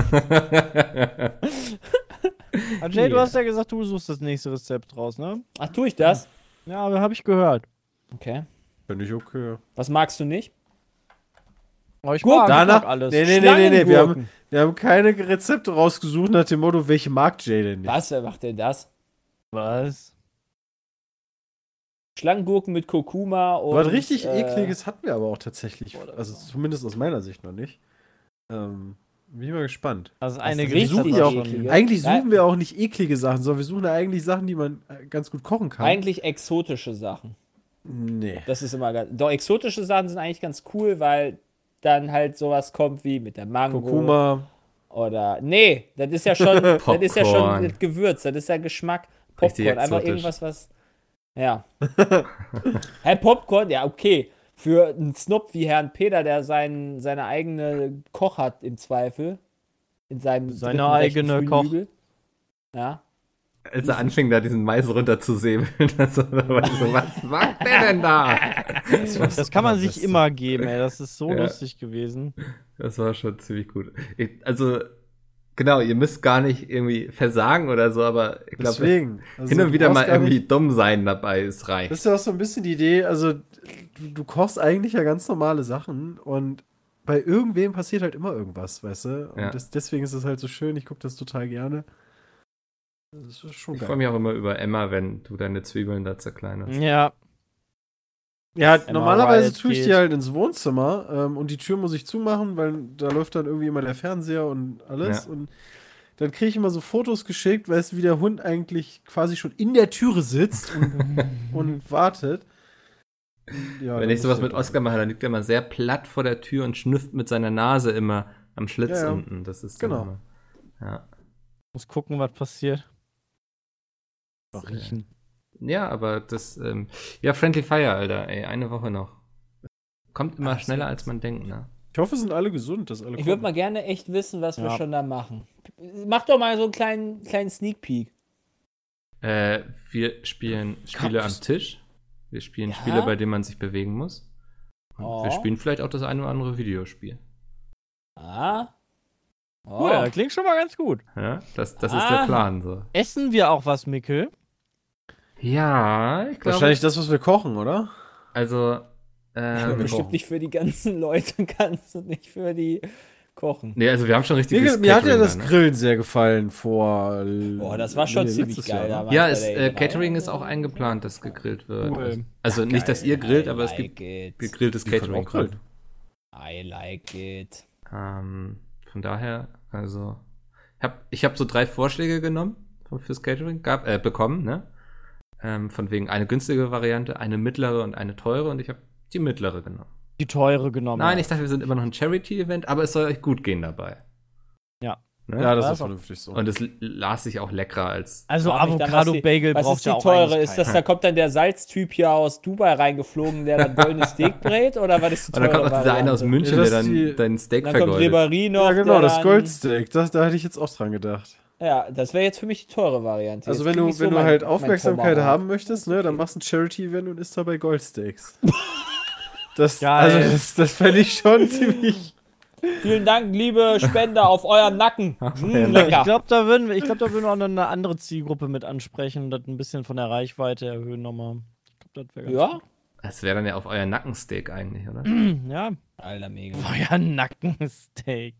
Jay, du hast ja gesagt, du suchst das nächste Rezept raus, ne? Ach, tue ich das? Ja, aber habe ich gehört. Okay. Finde ich okay. Was magst du nicht? Aber ich Gurken. mag, Danach, alles. nee, nee, nee, nee, nee, wir haben, wir haben keine Rezepte rausgesucht nach dem Motto, welche mag Jay denn nicht? Was, wer macht denn das? Was? Schlangengurken mit Kurkuma und. Was richtig äh, ekliges hatten wir aber auch tatsächlich. Also zumindest aus meiner Sicht noch nicht. Ähm, bin ich mal gespannt. Also eine richtig suchen wir auch-. Eigentlich suchen wir auch nicht eklige Sachen, sondern wir suchen ja eigentlich Sachen, die man äh, ganz gut kochen kann. Eigentlich exotische Sachen. Nee. Das ist immer ganz. Doch, exotische Sachen sind eigentlich ganz cool, weil dann halt sowas kommt wie mit der Mango. Kurkuma. Oder. Nee, das ist ja schon. *laughs* das ist ja schon das Gewürz, das ist ja Geschmack. Popcorn, einfach irgendwas, was. Ja. *laughs* Hä, Popcorn, ja, okay. Für einen Snob wie Herrn Peter, der sein, seine eigene Koch hat, im Zweifel. In seinem Seine eigene Koch. Ja. Als er anfing, da diesen Mais runterzusäbeln. Also, *laughs* da war ich so, was macht der denn da? Das kann man sich immer geben, ey. Das ist so Ja. lustig gewesen. Das war schon ziemlich gut. Ich, also, genau, ihr müsst gar nicht irgendwie versagen oder so, aber ich glaube, Deswegen. Also, hin und wieder mal irgendwie nicht- dumm sein dabei ist reich. Das ist ja auch so ein bisschen die Idee, also du, du kochst eigentlich ja ganz normale Sachen und bei irgendwem passiert halt immer irgendwas, weißt du? Und Ja. das, deswegen ist es halt so schön, ich gucke das total gerne. Das ist schon Ich freue mich auch immer über Emma, wenn du deine Zwiebeln da zerkleinerst. Ja. Ja, Emma normalerweise tue ich geht. die halt ins Wohnzimmer ähm, und die Tür muss ich zumachen, weil da läuft dann irgendwie immer der Fernseher und alles. Ja. Und dann kriege ich immer so Fotos geschickt, weißt du, wie der Hund eigentlich quasi schon in der Türe sitzt und, *laughs* und wartet. Ja, Wenn ich sowas mit Oscar mache, dann liegt er immer sehr platt vor der Tür und schnüfft mit seiner Nase immer am Schlitz Ja, ja. unten. Das ist Genau. Immer, ja. Muss gucken, was passiert. Das, Mal riechen. ja, aber das, ähm, ja, Friendly Fire, Alter, ey, eine Woche noch. Kommt immer Ach, schneller, als man denkt, ne? Ich hoffe, sind alle gesund, dass alle Ich würde mal gerne echt wissen, was wir Ja. schon da machen. Mach doch mal so einen kleinen, kleinen Sneak Peek. Äh, wir spielen Spiele am Cups. Tisch. Wir spielen Ja? Spiele, bei denen man sich bewegen muss. Und Oh. wir spielen vielleicht auch das eine oder andere Videospiel. Ah. Oh. Cool, das klingt schon mal ganz gut. Ja, das, das ist Ah. der Plan, so. Essen wir auch was, Mickel? Ja, ich glaube. Wahrscheinlich das, was wir kochen, oder? Also, *laughs* ähm, bestimmt kochen. nicht für die ganzen Leute, *laughs* kannst du nicht für die kochen. nee, also wir haben schon richtig Mir, mir hat ja das Grillen sehr gefallen vor. Boah, das war schon nee, ziemlich geil Jahr, ne? Ja, der äh, E3. Catering ist auch eingeplant, dass gegrillt wird. Cool. Also, also nicht, dass ihr grillt, aber es gibt it. gegrilltes können Catering. auch grillen. I like it. Ähm, von daher, also, ich habe ich hab so drei Vorschläge genommen fürs Catering, gab, äh, bekommen, ne? Ähm, von wegen eine günstige Variante, eine mittlere und eine teure und ich habe die mittlere genommen. Die teure genommen. Nein, ich dachte, wir sind immer noch ein Charity-Event, aber es soll euch gut gehen dabei. Ja. Ne? Ja, das Ja, ist vernünftig so. und es las sich auch leckerer als. Also dann, was Avocado-Bagel Was braucht ist die ja auch teure? Ist das, da kommt dann der Salztyp hier aus Dubai reingeflogen, der das goldene *laughs* Steak brät? Oder was ist die Und dann teure kommt noch dieser eine aus? München, Ja, das der dann deinen Steak Dann kommt vergoldet. Ribéry noch. ja, genau, das dann- Goldsteak. Das, da hätte ich jetzt auch dran gedacht. Ja, das wäre jetzt für mich die teure Variante. Also, Jetzt wenn du, ich so wenn du mein- halt Aufmerksamkeit haben möchtest, ne, dann machst du ein Charity-Event und isst dabei Goldsteaks. *laughs* das, Geil. also, das, das fände ich schon *laughs* ziemlich. Vielen Dank, liebe Spender, auf euren Nacken. Auf Mm, euren lecker. Ich glaube, da würden wir, ich glaube, da würden wir auch noch eine andere Zielgruppe mit ansprechen und das ein bisschen von der Reichweite erhöhen nochmal. Ich glaube, das wäre ganz ja? Das wäre dann ja auf euer Nackensteak eigentlich, oder? gut. *clears throat* Ja, Alter, mega. euer Nackensteak.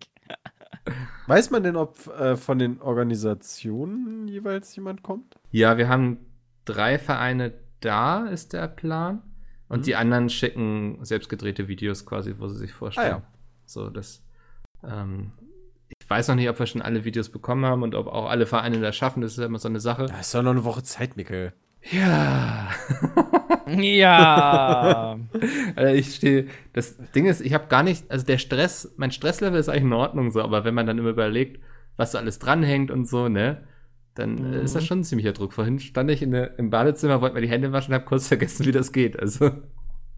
Weiß man denn, ob äh, von den Organisationen jeweils jemand kommt? Ja, wir haben drei Vereine da, ist der Plan. Und Mhm. die anderen schicken selbstgedrehte Videos quasi, wo sie sich vorstellen. Ah, ja. So, das. Ähm, ich weiß noch nicht, ob wir schon alle Videos bekommen haben und ob auch alle Vereine das schaffen. Das ist ja immer so eine Sache. Da ist doch noch eine Woche Zeit, Mikkel. Ja. *laughs* Ja. *laughs* Also ich stehe. Das Ding ist, ich habe gar nicht. Also der Stress, mein Stresslevel ist eigentlich in Ordnung so, aber wenn man dann immer überlegt, was so alles dranhängt und so, ne? Dann äh, ist das schon ein ziemlicher Druck. Vorhin stand ich in der, im Badezimmer, wollte mir die Hände waschen habe kurz vergessen, wie das geht. Also.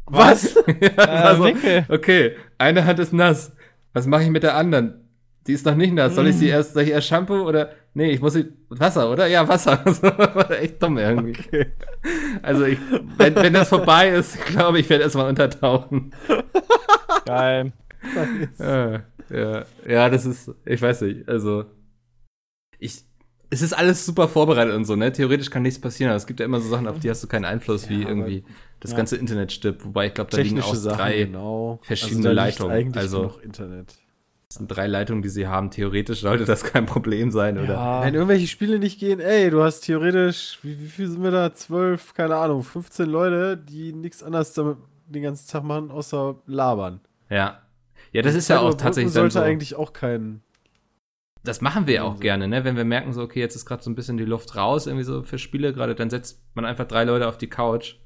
Was? *laughs* ja, war so, Mikkel. okay, eine Hand ist nass. Was mache ich mit der anderen? Die ist noch nicht nass. Soll ich sie erst, soll ich erst Shampoo oder? Nee, ich muss. Wasser, oder? Ja, Wasser. *laughs* Das war echt dumm irgendwie. Also ich, wenn, wenn das vorbei ist, glaube ich, werde erstmal untertauchen. Geil. *laughs* Ja, ja, ja, das ist, ich weiß nicht, also ich, es ist alles super vorbereitet und so, ne? Theoretisch kann nichts passieren, aber es gibt ja immer so Sachen, auf die hast du keinen Einfluss, wie Ja, irgendwie das ja. ganze Internet stirbt, wobei ich glaube, da liegen auch Sachen, drei, genau. verschiedene also, da liegt Leitungen, Eigentlich also- noch Internet. Das sind drei Leitungen, die sie haben. Theoretisch sollte das kein Problem sein, oder? Ja. Wenn irgendwelche Spiele nicht gehen, ey, du hast theoretisch, wie, wie viel sind wir da? Zwölf, keine Ahnung, 15 Leute, die nichts anderes damit den ganzen Tag machen, außer labern. Ja. Ja, das ist ja auch tatsächlich dann sollte so. eigentlich auch kein. Das machen wir ja auch gerne, ne? Wenn wir merken, so, okay, jetzt ist gerade so ein bisschen die Luft raus, irgendwie so für Spiele gerade, dann setzt man einfach drei Leute auf die Couch,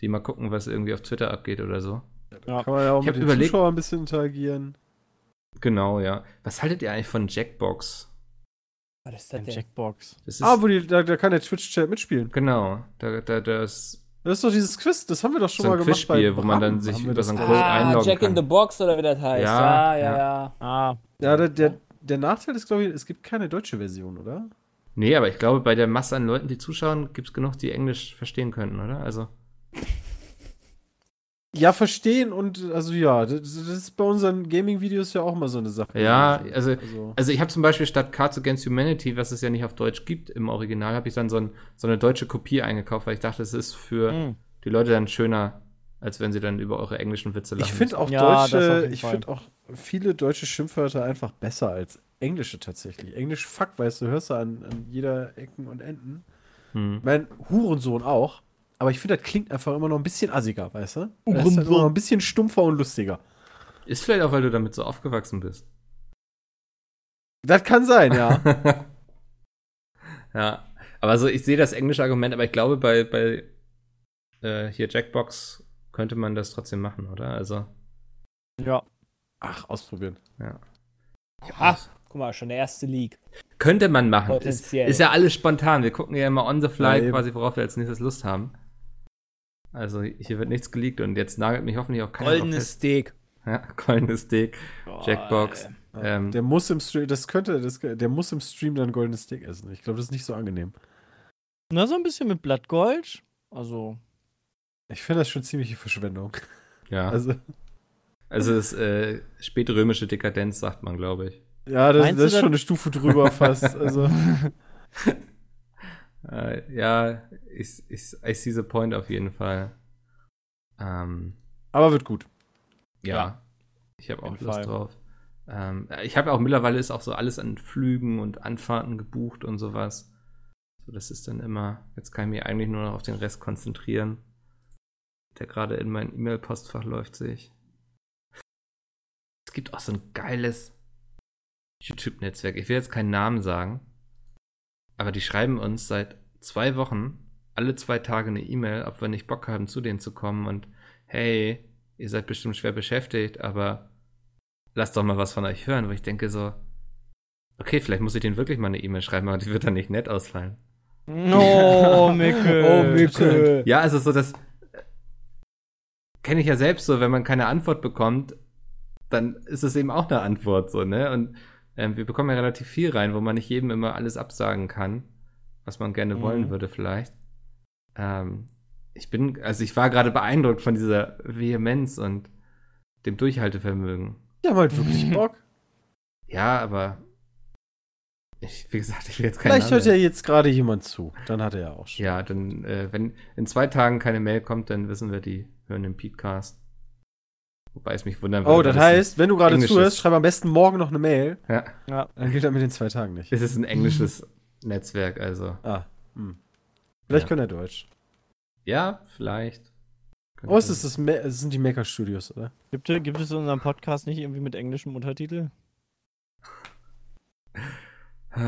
die mal gucken, was irgendwie auf Twitter abgeht oder so. Ja. Kann man ja auch Ich mit den überlegt- Zuschauern ein bisschen interagieren. Genau, ja. Was haltet ihr eigentlich von Jackbox? Was ist denn? Jackbox. Das ist, Ah, wo die, da, da kann der Twitch-Chat mitspielen. genau, da, da, das Das ist doch dieses Quiz, das haben wir doch schon So ein mal gemacht. Quizspiel, wo man dann sich über das so einen auch- Code Ah, einloggen Jack in kann. the Box oder wie das heißt. Ja, Ja, ja, ja. ja. Ah, Ja, der, der, der Nachteil ist, glaube ich, es gibt keine deutsche Version, oder? Nee, aber ich glaube, bei der Masse an Leuten, die zuschauen, gibt es genug, die Englisch verstehen könnten, oder? Also. Ja, verstehen und also ja, das, das ist bei unseren Gaming-Videos ja auch mal so eine Sache. Ja, also, also, also ich habe zum Beispiel statt Cards Against Humanity, was es ja nicht auf Deutsch gibt im Original, habe ich dann so, ein, so, eine deutsche Kopie eingekauft, weil ich dachte, es ist für mm. die Leute dann schöner, als wenn sie dann über eure englischen Witze lachen. Ich finde auch ja, deutsche, ich finde auch viele deutsche Schimpfwörter einfach besser als englische tatsächlich. Englisch fuck, weißt du, hörst du an, an jeder Ecken und Enden. Hm. Mein Hurensohn auch. Aber ich finde, das klingt einfach immer noch ein bisschen assiger, weißt du? Das ist halt immer noch ein bisschen stumpfer und lustiger. Ist vielleicht auch, weil du damit so aufgewachsen bist. Das kann sein, ja. *laughs* ja. Aber so, ich sehe das englische Argument, aber ich glaube, bei, bei äh, hier Jackbox könnte man das trotzdem machen, oder? Also. Ja. Ach, ausprobieren. Ja. Ach, guck mal, schon der erste League. Könnte man machen. Ist, ist, ja alles spontan. Wir gucken ja immer on the fly, ja, quasi, worauf wir als nächstes Lust haben. Also hier wird nichts geleakt und jetzt nagelt mich hoffentlich auch keiner *laughs* Goldenes Steak. Ja, goldenes Steak, oh, Jackbox. Ähm, der muss im Stream, das könnte, das, der muss im Stream dann goldenes Steak essen. Ich glaube, das ist nicht so angenehm. Na, so ein bisschen mit Blattgold. Also. Ich finde das schon ziemliche Verschwendung. Ja. *laughs* Also, also das äh, spätrömische Dekadenz, sagt man, glaube ich. Ja, das, das ist schon eine Stufe drüber fast. *laughs* Also. Äh, ja, ich, ich, I see the point auf jeden Fall. Ähm, Aber wird gut. Ja, ja. ich habe auch Lust Fall. drauf. Ähm, ich habe auch mittlerweile ist auch so alles an Flügen und Anfahrten gebucht und sowas. So, das ist dann immer, jetzt kann ich mich eigentlich nur noch auf den Rest konzentrieren, der gerade in mein E-Mail-Postfach läuft, sehe ich. Es gibt auch so ein geiles YouTube-Netzwerk. Ich will jetzt keinen Namen sagen. Aber die schreiben uns seit zwei Wochen alle zwei Tage eine E-Mail, ob wir nicht Bock haben, zu denen zu kommen und hey, ihr seid bestimmt schwer beschäftigt, aber lasst doch mal was von euch hören, wo ich denke so, okay, vielleicht muss ich denen wirklich mal eine E-Mail schreiben, aber die wird dann nicht nett ausfallen. *laughs* Oh, Mickel. oh, Mickel. Ja, also so das kenne ich ja selbst so, wenn man keine Antwort bekommt, dann ist es eben auch eine Antwort so, ne? Und ähm, wir bekommen ja relativ viel rein, wo man nicht jedem immer alles absagen kann, was man gerne mhm. wollen würde vielleicht. Ähm, ich bin, also ich war gerade beeindruckt von dieser Vehemenz und dem Durchhaltevermögen. Die haben halt wirklich *laughs* Bock. Ja, aber ich, wie gesagt, ich will jetzt keine Vielleicht hört ja jetzt gerade jemand zu. Dann hat er ja auch schon. Ja, dann, äh, wenn in zwei Tagen keine Mail kommt, dann wissen wir, die hören den Podcast. Wobei es mich wundern würde. Oh, das heißt, wenn du gerade zuhörst, schreib am besten morgen noch eine Mail. Ja. ja. Dann gilt das mit den zwei Tagen nicht. Es ist ein englisches Netzwerk, also. Ah. Hm. Vielleicht ja. können er Deutsch. Ja, vielleicht. oh, ist das, das sind die Maker Studios, oder? Gibt, gibt es in unserem Podcast nicht irgendwie mit englischem Untertitel? oh, *laughs*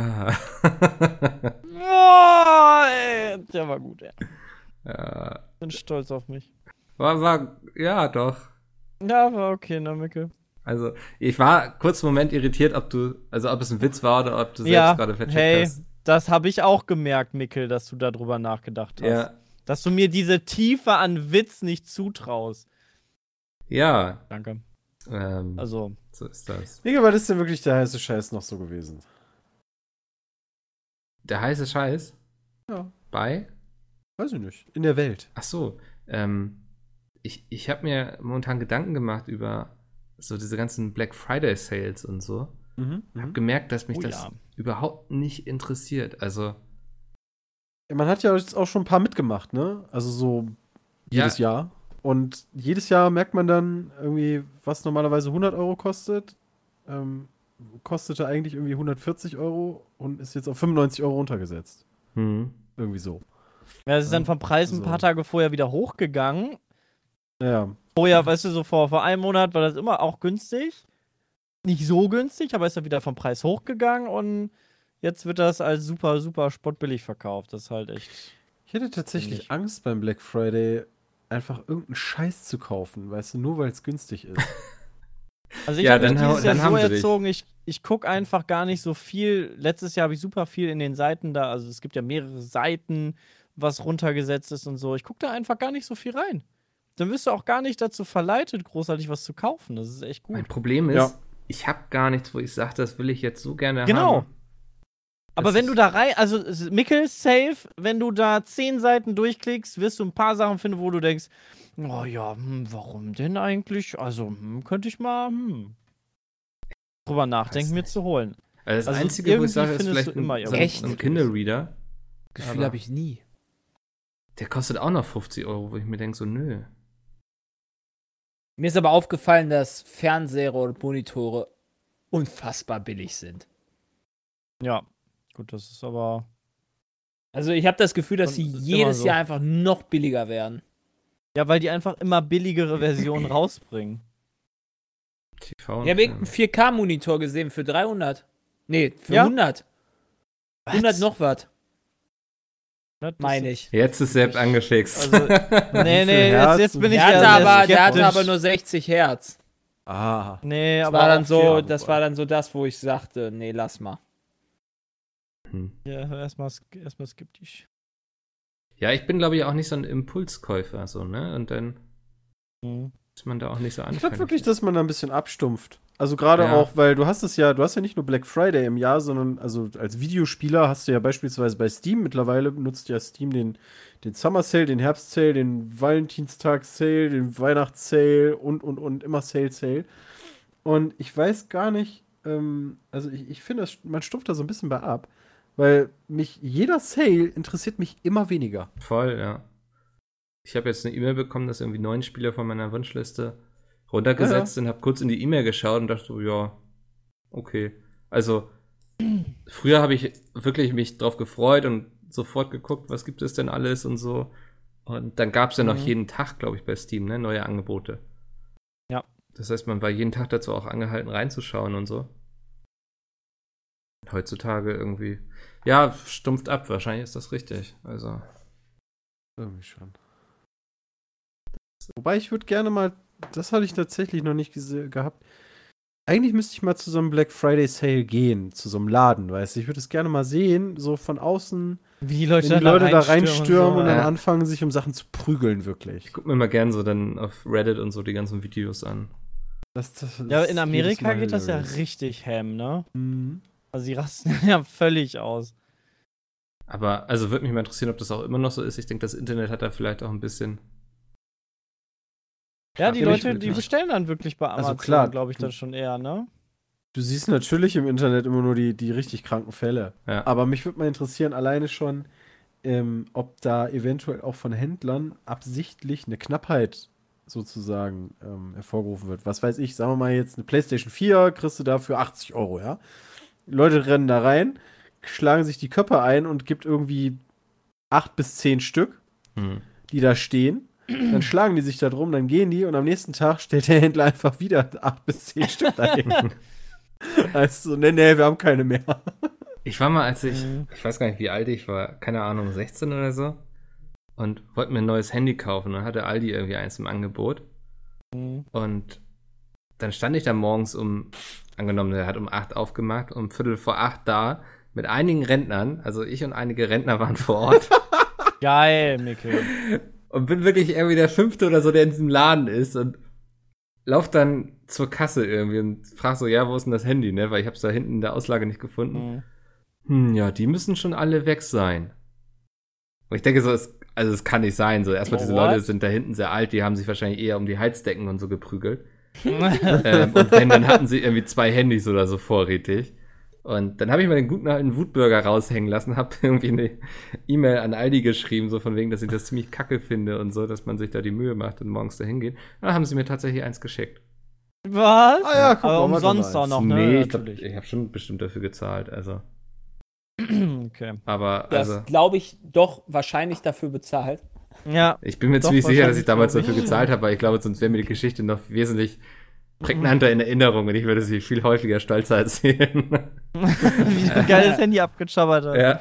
ey, der war gut, ey. Ja. Bin stolz auf mich. War, war, ja, doch. Ja, war okay, na, Micke. Also, ich war kurz einen Moment irritiert, ob du, also ob es ein Witz war oder ob du selbst ja, gerade vercheckt hey, hast. Das habe ich auch gemerkt, Mickel, dass du darüber nachgedacht hast. Ja. Dass du mir diese Tiefe an Witz nicht zutraust. Ja. Danke. Ähm, also. So ist das. Digga, was ist denn wirklich der heiße Scheiß noch so gewesen? Der heiße Scheiß? Ja. Bei? Weiß ich nicht. In der Welt. Ach so. Ähm, ich, ich habe mir momentan Gedanken gemacht über so diese ganzen Black Friday Sales und so. Mhm, habe mhm. gemerkt, dass mich oh, das ja. überhaupt nicht interessiert. Also. Ja, man hat ja jetzt auch schon ein paar mitgemacht, ne? Also so jedes ja. Jahr. Und jedes Jahr merkt man dann irgendwie, was normalerweise 100 Euro kostet, ähm, kostete eigentlich irgendwie 140 Euro und ist jetzt auf 95 Euro runtergesetzt. Mhm. Irgendwie so. Ja, es ist dann vom Preis ein paar Tage vorher wieder hochgegangen ja. Vorher, weißt du, so vor, vor einem Monat war das immer auch günstig. Nicht so günstig, aber ist dann wieder vom Preis hochgegangen und jetzt wird das als super, super spottbillig verkauft. Das ist halt echt. Ich hätte tatsächlich Angst beim Black Friday, einfach irgendeinen Scheiß zu kaufen, weißt du, nur weil es günstig ist. *laughs* Also ich ja, habe dieses Jahr so erzogen, ich, ich gucke einfach gar nicht so viel. Letztes Jahr habe ich super viel in den Seiten da, also es gibt ja mehrere Seiten, was runtergesetzt ist und so. Ich gucke da einfach gar nicht so viel rein dann wirst du auch gar nicht dazu verleitet, großartig was zu kaufen. Das ist echt gut. Mein Problem ist, ja. ich habe gar nichts, wo ich sage, das will ich jetzt so gerne genau. haben. Aber Das wenn du da rein, also Mickel safe, wenn du da zehn Seiten durchklickst, wirst du ein paar Sachen finden, wo du denkst, oh ja, hm, warum denn eigentlich? Also hm, könnte ich mal hm, drüber nachdenken, mir zu holen. Also das Also Einzige, wo ich irgendwie sage, ist findest vielleicht du immer ein, so so ein Kindle-Reader. Gefühl Aber- habe ich nie. Der kostet auch noch 50 Euro, wo ich mir denke, so, nö. Mir ist aber aufgefallen, dass Fernseher und Monitore unfassbar billig sind. Ja, gut, das ist aber. Also ich habe das Gefühl, dass sie jedes so. Jahr einfach noch billiger werden. Ja, weil die einfach immer billigere Versionen *laughs* rausbringen. TV Ich habe irgendeinen 4K-Monitor gesehen für 300. Nee, für Ja? 100. 100 noch was, Ne, meine ich. Jetzt ist Sepp angefixt. Also, *laughs* nee, nee, jetzt, jetzt bin ich Der ja hatte, aber, der hatte aber nur 60 Hertz. Ah. Nee, Das aber war dann so, hier- das war dann so das, wo ich sagte, nee, lass mal. Hm. Ja, erstmal erstmal skeptisch. Ja, ich bin, glaube ich, auch nicht so ein Impulskäufer, so, ne? Und dann Mhm. ist man da auch nicht so Ich anfällig. glaube wirklich, dass man da ein bisschen abstumpft. Also gerade Ja. auch, weil du hast es ja, du hast ja nicht nur Black Friday im Jahr, sondern also als Videospieler hast du ja beispielsweise bei Steam mittlerweile nutzt ja Steam den, den Summer Sale, den Herbst Sale, den Valentinstag Sale, den Weihnachts Sale und und und immer Sale Sale. Und ich weiß gar nicht, ähm, also ich, ich finde, das- man stumpft da so ein bisschen bei ab, weil mich jeder Sale interessiert mich immer weniger. Voll, ja. Ich habe jetzt eine E-Mail bekommen, dass irgendwie neun Spieler von meiner Wunschliste runtergesetzt sind, habe kurz in die E-Mail geschaut und dachte so, ja, okay. Also, früher habe ich wirklich mich drauf gefreut und sofort geguckt, was gibt es denn alles und so. Und dann gab es ja noch Mhm. jeden Tag, glaube ich, bei Steam, ne, neue Angebote. Ja. Das heißt, man war jeden Tag dazu auch angehalten, reinzuschauen und so. Heutzutage irgendwie, ja, stumpft ab, wahrscheinlich ist das richtig. Also, Irgendwie schon. Wobei ich würde gerne mal, das hatte ich tatsächlich noch nicht gehabt. Eigentlich müsste ich mal zu so einem Black Friday Sale gehen, zu so einem Laden, weißt du. Ich würde es gerne mal sehen, so von außen, Wie die Leute, wenn die Leute da reinstürmen und, so. dann Ja. anfangen, sich um Sachen zu prügeln, wirklich. Ich gucke mir mal gern so dann auf Reddit und so die ganzen Videos an. Das, das, das Ja, in Amerika geht das ja richtig ham, ne? Mhm. Also die rasten *laughs* ja völlig aus. Aber also würde mich mal interessieren, ob das auch immer noch so ist. Ich denke, das Internet hat da vielleicht auch ein bisschen. Ja, die Leute, die bestellen dann wirklich bei Also Amazon, klar, glaube ich, dann schon eher, ne? Du siehst natürlich im Internet immer nur die, die richtig kranken Fälle. Ja. Aber mich würde mal interessieren, alleine schon, ähm, ob da eventuell auch von Händlern absichtlich eine Knappheit sozusagen ähm, hervorgerufen wird. Was weiß ich, sagen wir mal jetzt eine PlayStation 4 kriegst du dafür 80 Euro, ja? Die Leute rennen da rein, schlagen sich die Köpfe ein und gibt irgendwie 8 bis 10 Stück, Hm. die da stehen. Dann schlagen die sich da drum, dann gehen die und am nächsten Tag stellt der Händler einfach wieder 8 bis 10 Stück dahin. also, *laughs* nee, nee, wir haben keine mehr. Ich war mal, als ich, Mhm. ich weiß gar nicht, wie alt ich war, keine Ahnung, 16 oder so, und wollte mir ein neues Handy kaufen und hatte Aldi irgendwie eins im Angebot. Mhm. Und dann stand ich da morgens um, angenommen, der hat um 8 aufgemacht, um Viertel vor 8 da, mit einigen Rentnern, also ich und einige Rentner waren vor Ort. *laughs* Geil, Mikkel. Und bin wirklich irgendwie der Fünfte oder so, der in diesem Laden ist und lauf dann zur Kasse irgendwie und frag so, ja, wo ist denn das Handy, ne? Weil ich hab's da hinten in der Auslage nicht gefunden. Mhm. Hm, ja, die müssen schon alle weg sein. Und ich denke so, es, also es kann nicht sein. So, erstmal diese What? Leute sind da hinten sehr alt, die haben sich wahrscheinlich eher um die Heizdecken und so geprügelt. *laughs* ähm, und wenn, dann hatten sie irgendwie zwei Handys oder so vorrätig. Und dann habe ich mal den guten alten Wutbürger raushängen lassen, habe *laughs* irgendwie eine E-Mail an Aldi geschrieben, so von wegen, dass ich das ziemlich kacke finde und so, dass man sich da die Mühe macht und morgens da hingeht. Dann haben sie mir tatsächlich eins geschickt. Was? Ah ja, guck Aber umsonst auch noch, ne? nee, ich, glaub, Natürlich. ich habe schon bestimmt dafür gezahlt, also. *clears throat* okay. Aber, Das also. glaube ich doch wahrscheinlich dafür bezahlt. Ja. Ich bin mir ziemlich sicher, dass ich damals dafür gezahlt habe, weil ich glaube, sonst wäre mir die Geschichte noch wesentlich prägnanter in Erinnerung und ich würde sie viel häufiger stolzer erzählen. *laughs* Wie ein geiles Handy abgechabbert hat. ja.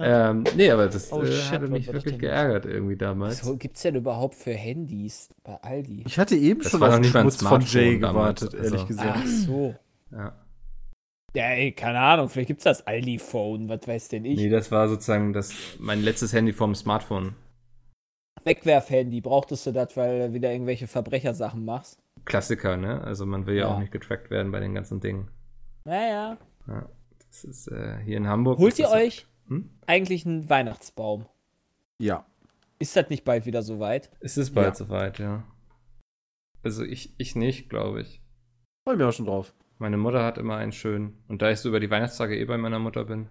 Ähm, nee, aber das Oh, äh, shit, was mich wirklich geärgert irgendwie damals. Was gibt's denn überhaupt für Handys bei Aldi? Ich hatte eben Das schon auf Schmutz von Jay damals, gewartet, also. ehrlich gesagt. Ach so. Ja. Ja, ey, keine Ahnung, vielleicht gibt's das Aldi-Phone, was weiß denn ich. Nee, das war sozusagen das, mein letztes Handy vom Smartphone. Wegwerf-Handy, brauchtest du das, weil du wieder irgendwelche Verbrechersachen machst? Klassiker, ne? Also man will ja, Ja. auch nicht getrackt werden bei den ganzen Dingen. Naja. Das ist äh, hier in Hamburg. Holt ihr euch Hm? eigentlich einen Weihnachtsbaum? Ja. Ist das nicht bald wieder soweit? Es ist bald Ja. soweit, ja. Also ich, ich nicht, glaube ich. Freue mich auch schon drauf. Meine Mutter hat immer einen schönen. Und da ich so über die Weihnachtstage eh bei meiner Mutter bin.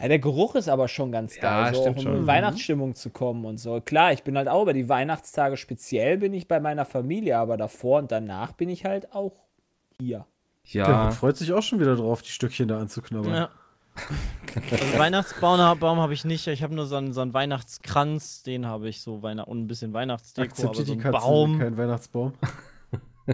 Ja, der Geruch ist aber schon ganz Ja, geil, so stimmt auch um schon. in Weihnachtsstimmung zu kommen und so. Klar, ich bin halt auch über die Weihnachtstage speziell bin ich bei meiner Familie, aber davor und danach bin ich halt auch hier. Der Ja, Hund freut sich auch schon wieder drauf, die Stückchen da anzuknabbern. Ja. Also Weihnachtsbaum Baum habe ich nicht. Ich habe nur so einen, so einen Weihnachtskranz, den habe ich so Weihnacht und ein bisschen Weihnachtsdeko, aber Akzeptiert so die einen Katze Baum. keinen Weihnachtsbaum?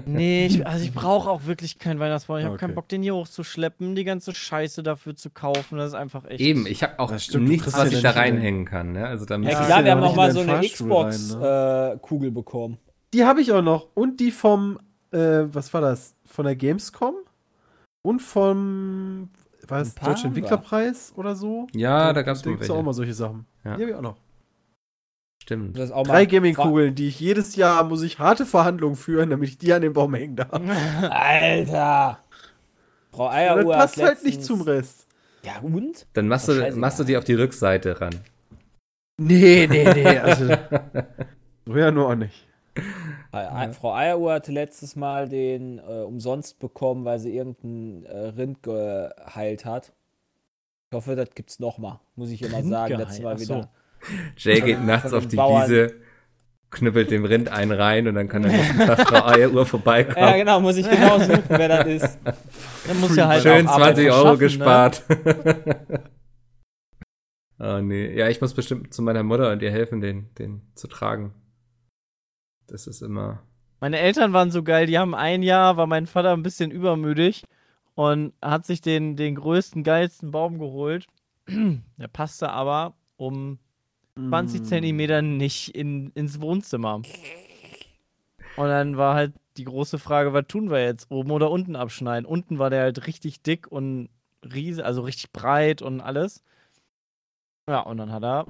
Nee, ich, *laughs* also ich brauche auch wirklich keinen Weihnachtsbaum. Ich habe Okay. keinen Bock, den hier hochzuschleppen, die ganze Scheiße dafür zu kaufen. Das ist einfach echt. eben. Ich habe auch Das stimmt, nichts, was ich da reinhängen kann. Ne? Also da Ja, Ja, klar, ja wir haben auch mal so eine Fahrstuhl rein, Xbox-Kugel bekommen. Die habe ich auch noch. Und die vom, äh, was war das? Von der Gamescom? Und vom, was, Deutscher Entwicklerpreis oder so? Ja, da gab's mal gibt's welche. auch mal solche Sachen. Ja. Die habe ich auch noch. Stimmt. Das ist auch Drei Gaming-Kugeln, die ich jedes Jahr muss ich harte Verhandlungen führen, damit ich die an den Baum hängen darf. *laughs* Alter! Frau Eieruhr das hat passt halt nicht zum Rest. Ja, und? Dann machst Oh, du, machst du die auf die Rückseite ran. Nee, nee, nee. Also, so *laughs* ja nur auch nicht. Äh, Frau Eieruhr hatte letztes Mal den äh, umsonst bekommen, weil sie irgendein äh, Rind geheilt hat. Ich hoffe, das gibt's noch mal. Muss ich immer Rind sagen, letztes Mal? Ach wieder. Jay geht nachts auf die Bauern. Wiese, knüppelt dem Rind einen rein und dann kann dann nächsten Tag Frau Eieruhr vorbeikommen. Ja, genau, muss ich genau suchen, wer das ist. Dann muss ja halt Schön auch Arbeit 20 Euro ne? gespart. *laughs* oh nee. Ja, ich muss bestimmt zu meiner Mutter und ihr helfen, den, den zu tragen. Das ist immer. Meine Eltern waren so geil, die haben ein Jahr, war mein Vater ein bisschen übermüdig und hat sich den, den größten, geilsten Baum geholt. *clears throat* Der passte aber um 20 Mm. Zentimeter nicht in, ins Wohnzimmer. Und dann war halt die große Frage, was tun wir jetzt? Oben oder unten abschneiden? Unten war der halt richtig dick und riesig, also richtig breit und alles. Ja, und dann hat er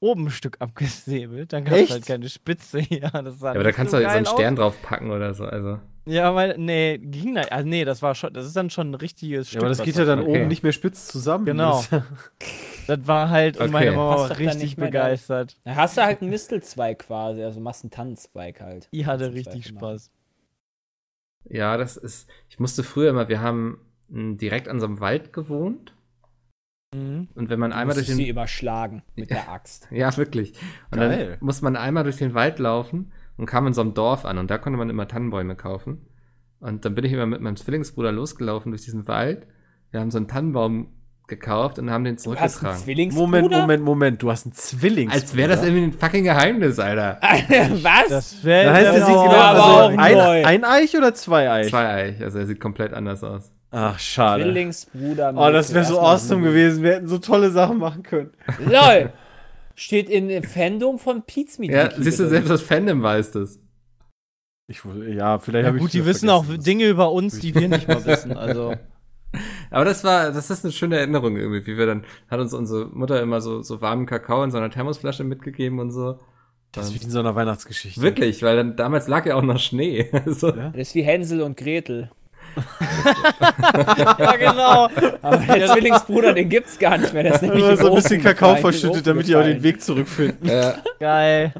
oben ein Stück *laughs* abgesäbelt. Dann gab es halt keine Spitze. *laughs* Ja, das sah Ja, aber da kannst so du halt so einen. Stern drauf packen oder so. Also. Ja, weil, nee, ging da, also nee, das war schon, das ist dann schon ein richtiges Ja, Stück. aber das geht ja dann okay. oben nicht mehr spitz zusammen. Genau. *laughs* Das, war halt, und Okay. meine Mama war richtig begeistert. Da hast du halt einen Mistelzweig quasi, also machst einen Tannenzweig halt. Die hatte richtig. Spaß. Ja, das ist. Ich musste früher immer, wir haben direkt an so einem Wald gewohnt. Mhm. Und wenn man Du einmal durch den. sie immer schlagen mit der Axt. *laughs* Ja, wirklich. Und Geil. dann muss man einmal durch den Wald laufen und kam in so einem Dorf an und da konnte man immer Tannenbäume kaufen. Und dann bin ich immer mit meinem Zwillingsbruder losgelaufen durch diesen Wald. Wir haben so einen Tannenbaum gekauft und haben den Du hast einen zurückgetragen. Zwillingsbruder? Moment, Moment, Moment. Du hast einen Zwilling. Als wäre das irgendwie ein fucking Geheimnis, Alter. *laughs* Was? Das wäre heißt, er sieht Genau, genau aber also auch ein, neu. ein Eich oder zwei Eich? Zwei Eich, also er sieht komplett anders aus. Ach, schade. Zwillingsbruder. Oh, das wäre so awesome gewesen. Wir hätten so tolle Sachen machen können. *laughs* LOL! Steht in Fandom von Pete's Meat. Ja, siehst du, selbst das Fandom weiß das. Ich, ja, vielleicht Ja, habe ich gut, die wissen auch. Dinge über uns, die wir nicht mal *laughs* wissen. Also, Aber das war, das ist eine schöne Erinnerung irgendwie, wie wir dann, hat uns unsere Mutter immer so, so warmen Kakao in so einer Thermosflasche mitgegeben und so. Das ist wie in so einer Weihnachtsgeschichte. Wirklich, weil dann damals lag ja auch noch Schnee. *laughs* Also, Ja. Das ist wie Hänsel und Gretel. *laughs* ja, genau. Aber der Zwillingsbruder, den gibt's gar nicht mehr. Der ist *laughs* nämlich so ein bisschen Kakao gefallen, verschüttet, damit die auch den. Weg zurückfinden. ja, Geil.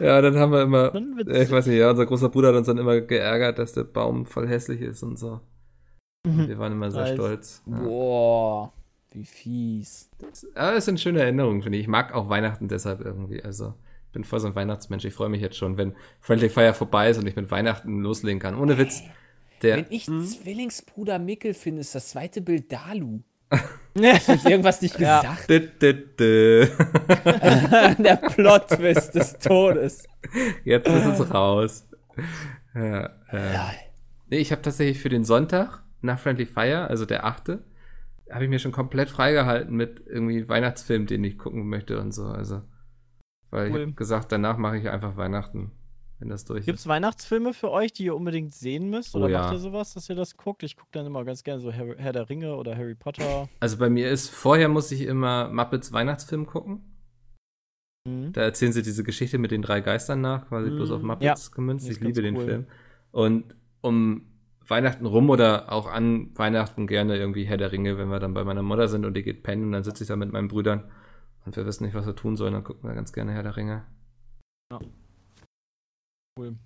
ja, dann haben wir immer, äh, ich weiß nicht, ja, unser großer Bruder hat uns dann immer geärgert, dass der Baum voll hässlich ist und so. Mhm. Wir waren immer sehr Nice. stolz. Ja. Boah, wie fies. Aber es sind schöne Erinnerungen, finde ich. Ich mag auch Weihnachten deshalb irgendwie. Also, ich bin voll so ein Weihnachtsmensch. Ich freue mich jetzt schon, wenn Friendly Fire vorbei ist und ich mit Weihnachten loslegen kann. Ohne Witz. Der, Wenn ich Zwillingsbruder Mickel finde, ist das zweite Bild Dalu. Ja. *laughs* Hab ich irgendwas nicht Ja. gesagt? Dü. *laughs* Der Plot-Twist des Todes. Jetzt ist es raus. Ja, äh. Nee, ich habe tatsächlich für den Sonntag nach Friendly Fire, also der achte, habe ich mir schon komplett freigehalten mit irgendwie Weihnachtsfilm, den ich gucken möchte und so. Also, weil ich Cool. habe gesagt, danach mache ich einfach Weihnachten, wenn das durch Gibt's ist. Weihnachtsfilme für euch, die ihr unbedingt sehen müsst? Oh Oder ja. macht ihr sowas, dass ihr das guckt? Ich gucke dann immer ganz gerne so Herr, Herr der Ringe oder Harry Potter. Also bei mir ist, vorher muss ich immer Muppets Weihnachtsfilm gucken. Mhm. Da erzählen sie diese Geschichte mit den drei Geistern nach, quasi bloß auf Mhm. Muppets gemünzt. ist Ich liebe ganz den cool. Film. Und um Weihnachten rum oder auch an Weihnachten gerne irgendwie Herr der Ringe, wenn wir dann bei meiner Mutter sind und die geht pennen und dann sitze ich da mit meinen Brüdern und wir wissen nicht, was wir tun sollen, dann gucken wir ganz gerne Herr der Ringe. Ja. Cool.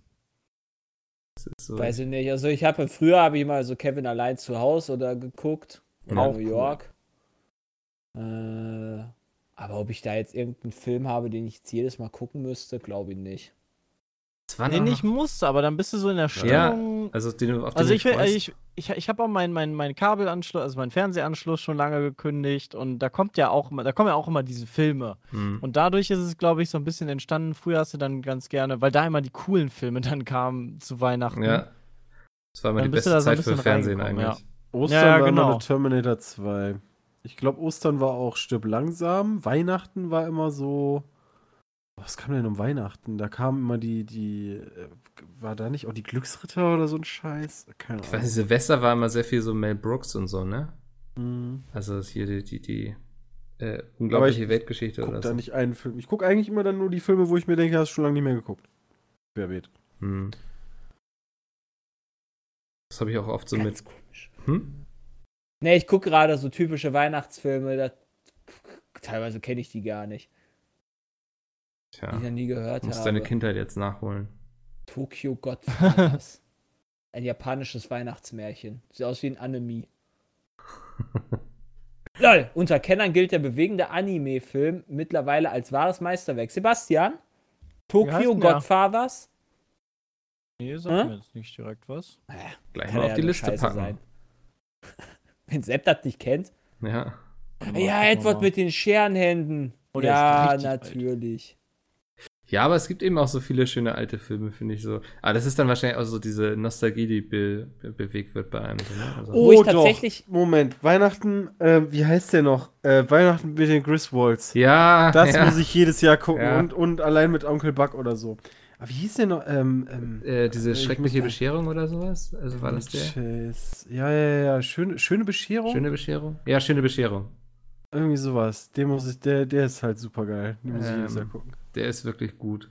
So. Weiß ich nicht. Also ich habe früher habe ich mal so Kevin allein zu Hause oder geguckt. In New York. Cool. Äh, aber ob ich da jetzt irgendeinen Film habe, den ich jetzt jedes Mal gucken müsste, glaube ich nicht. Nee, nicht musste, aber dann bist du so in der Stimmung. Ja, also, den, auf den also ich, will, ich, ich, ich habe auch meinen mein, mein Kabelanschluss, also meinen Fernsehanschluss schon lange gekündigt und da kommt ja auch da kommen ja auch immer diese Filme. Mhm. Und dadurch ist es, glaube ich, so ein bisschen entstanden. Früher hast du dann ganz gerne, weil da immer die coolen Filme *laughs* dann kamen zu Weihnachten. Ja. Das war immer dann die beste Zeit so für Fernsehen eigentlich. Ja. Ostern ja, ja, war genau. immer Terminator 2. Ich glaube, Ostern war auch Stirb langsam. Weihnachten war immer so. Was kam denn um Weihnachten? Da kam immer die, die, äh, war da nicht auch die Glücksritter oder so ein Scheiß? Keine Ahnung. Ich weiß nicht, Silvester war immer sehr viel so Mel Brooks und so, ne? Mhm. Also hier die, die, die äh, unglaubliche ich Weltgeschichte guck oder da so. nicht einen Film. Ich gucke eigentlich immer dann nur die Filme, wo ich mir denke, hast du schon lange nicht mehr geguckt. Wer weht. Hm. Das habe ich auch oft so Ganz mit. Komisch. Hm? Ne, ich gucke gerade so typische Weihnachtsfilme. Da, teilweise kenne ich die gar nicht. Tja, die ich noch nie gehört musst habe. deine Kindheit jetzt nachholen. Tokyo Godfathers. *laughs* ein japanisches Weihnachtsmärchen. Sieht aus wie ein Anime. *laughs* Lol, unter Kennern gilt der bewegende Anime-Film mittlerweile als wahres Meisterwerk. Sebastian? Tokyo Godfathers? Nee, sag hm? mir jetzt nicht direkt was. Naja, Gleich mal auf ja die Liste Scheiße packen. Sein. *laughs* Wenn Sepp das nicht kennt. Ja. Ja, Edward mit den Scherenhänden. Oh, ja, natürlich. Ja, aber es gibt eben auch so viele schöne alte Filme, finde ich so. Aber das ist dann wahrscheinlich auch so diese Nostalgie, die be be bewegt wird bei einem. So, ne? also oh, ich tatsächlich. Doch. Moment, Weihnachten, äh, wie heißt der noch? Äh, Weihnachten mit den Griswolds. Ja. Das ja. muss ich jedes Jahr gucken ja. und, und allein mit Onkel Buck oder so. Aber wie hieß der noch? Ähm, ähm, äh, diese schreckliche Bescherung oder sowas? Also war das der? Ja, ja, ja. Schöne, schöne Bescherung? Schöne Bescherung? Ja, schöne Bescherung. Irgendwie sowas. Den muss ich, der, der ist halt super geil. Den muss ähm, ich jedes Jahr gucken. Der ist wirklich gut.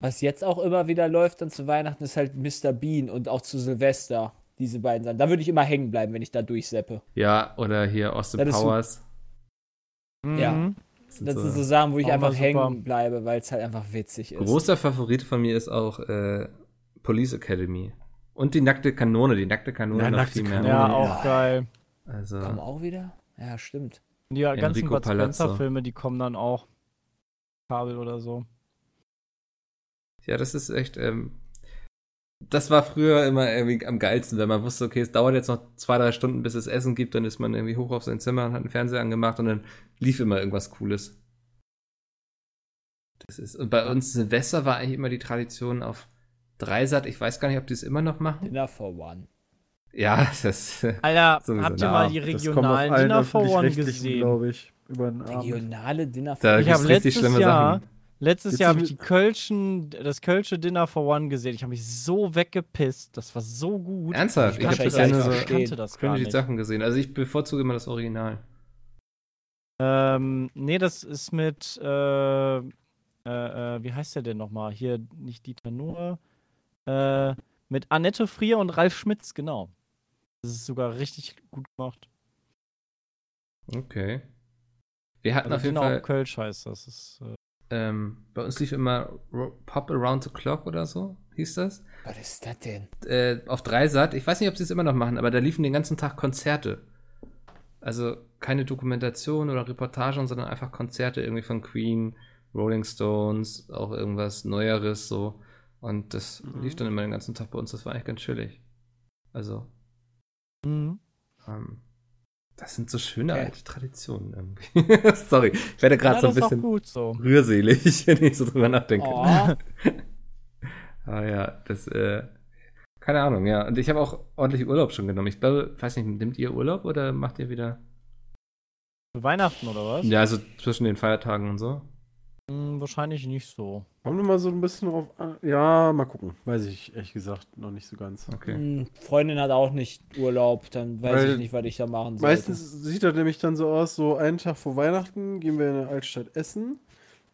Was jetzt auch immer wieder läuft dann zu Weihnachten ist halt Mr. Bean und auch zu Silvester. Diese beiden Sachen. Da würde ich immer hängen bleiben, wenn ich da durchseppe. Ja, oder hier Austin Powers. So, ja. Mhm. Das sind, das sind so, Sachen, wo ich einfach hängen bleibe, weil es halt einfach witzig ist. Großer Favorit von mir ist auch äh, Police Academy. Und die nackte Kanone, die nackte Kanone ja, noch nackte viel mehr. Ja, auch geil. Also, kommen auch wieder? Ja, stimmt. Die ganzen Bud Spencer-Filme, die kommen dann auch. Kabel oder so. Ja, das ist echt. Ähm, das war früher immer irgendwie am geilsten, wenn man wusste, okay, es dauert jetzt noch zwei, drei Stunden, bis es Essen gibt, dann ist man irgendwie hoch auf sein Zimmer und hat einen Fernseher angemacht und dann lief immer irgendwas Cooles. Das ist, und bei uns Silvester war eigentlich immer die Tradition auf Dreisat. Ich weiß gar nicht, ob die es immer noch machen. Dinner for One. Ja, *laughs* das ist. Alter, habt ihr mal die regionalen Dinner for One gesehen? glaube ich. Über den Regionale Dinner for One. Ich habe letztes Jahr, Sachen. letztes Jahr habe ich die Kölschen, das Kölsche Dinner for One gesehen. Ich habe mich so weggepisst. Das war so gut. Ernsthaft? Ich, ich habe so kannte das gar nicht. Sachen gesehen. Also ich bevorzuge immer das Original. Ähm, nee, das ist mit, äh, äh, äh, wie heißt der denn nochmal? Hier, nicht Dieter Nuhr. Äh, mit Annette Frier und Ralf Schmitz, genau. Das ist sogar richtig gut gemacht. Okay. Wir hatten also auf jeden Fall. Kölsch heißt das. Ist, äh ähm, bei uns lief immer Pop Around the Clock oder so, hieß das. Was ist das denn? Äh, auf Dreisat. Ich weiß nicht, ob sie es immer noch machen, aber da liefen den ganzen Tag Konzerte. Also keine Dokumentation oder Reportagen, sondern einfach Konzerte irgendwie von Queen, Rolling Stones, auch irgendwas Neueres so. Und das mhm. lief dann immer den ganzen Tag bei uns. Das war eigentlich ganz chillig. Also. Mhm. Ähm, das sind so schöne okay. alte Traditionen irgendwie. *laughs* Sorry, ich werde gerade ja, so ein bisschen gut, so. rührselig, *laughs* wenn ich so drüber nachdenke. Oh. Aber *laughs* ja, das, äh, keine Ahnung, ja. Und ich habe auch ordentlich Urlaub schon genommen. Ich glaube, weiß nicht, nimmt ihr Urlaub oder macht ihr wieder? Weihnachten oder was? Ja, also zwischen den Feiertagen und so. Hm, wahrscheinlich nicht so. Kommen wir mal so ein bisschen drauf an. Ja, mal gucken. Weiß ich ehrlich gesagt noch nicht so ganz. Okay. Hm, Freundin hat auch nicht Urlaub, dann weiß Weil ich nicht, was ich da machen soll. Meistens sieht das nämlich dann so aus, so einen Tag vor Weihnachten gehen wir in der Altstadt essen.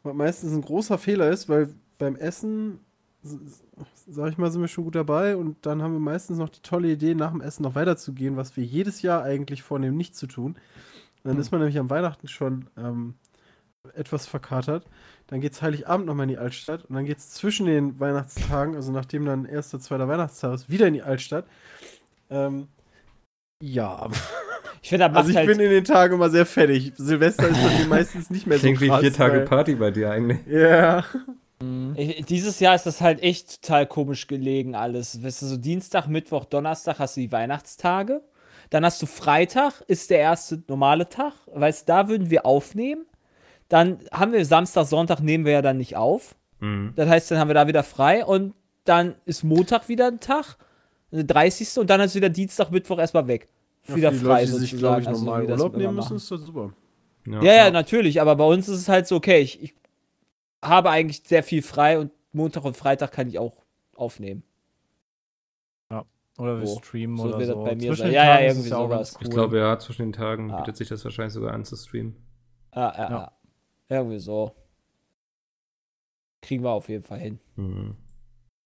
Was meistens ein großer Fehler ist, weil beim Essen sag ich mal, sind wir schon gut dabei und dann haben wir meistens noch die tolle Idee, nach dem Essen noch weiterzugehen, was wir jedes Jahr eigentlich vornehmen, nicht zu tun. Dann hm. ist man nämlich am Weihnachten schon ähm, etwas verkatert. Dann geht es Heiligabend nochmal in die Altstadt und dann geht es zwischen den Weihnachtstagen, also nachdem dann erster, zweiter Weihnachtstag ist, wieder in die Altstadt. Ähm, ja. Ich finde, Also ich halt bin in den Tagen immer sehr fertig. Silvester ist bei mir *laughs* meistens nicht mehr Klingt so krass. Klingt wie vier Tage Party bei dir eigentlich. Ja. Ich, dieses Jahr ist das halt echt total komisch gelegen alles. Weißt du, so Dienstag, Mittwoch, Donnerstag hast du die Weihnachtstage. Dann hast du Freitag, ist der erste normale Tag. Weißt du, da würden wir aufnehmen. Dann haben wir Samstag, Sonntag nehmen wir ja dann nicht auf. Mhm. Das heißt, dann haben wir da wieder frei und dann ist Montag wieder ein Tag, der 30. und dann ist wieder Dienstag, Mittwoch erstmal weg. Ja, wieder frei Leute, die sich, glaube ich, also, normal Urlaub nehmen müssen, ist das super. Ja, ja, ja, natürlich, aber bei uns ist es halt so, okay, ich, ich habe eigentlich sehr viel frei und Montag und Freitag kann ich auch aufnehmen. Ja. Oder wir so. streamen so oder so. Bei mir zwischen sein. Ja, ja, irgendwie sowas. Cool. Ich glaube, ja, zwischen den Tagen ah. bietet sich das wahrscheinlich sogar an zu streamen. Ah, ja, ja. Irgendwie so. Kriegen wir auf jeden Fall hin. Mhm.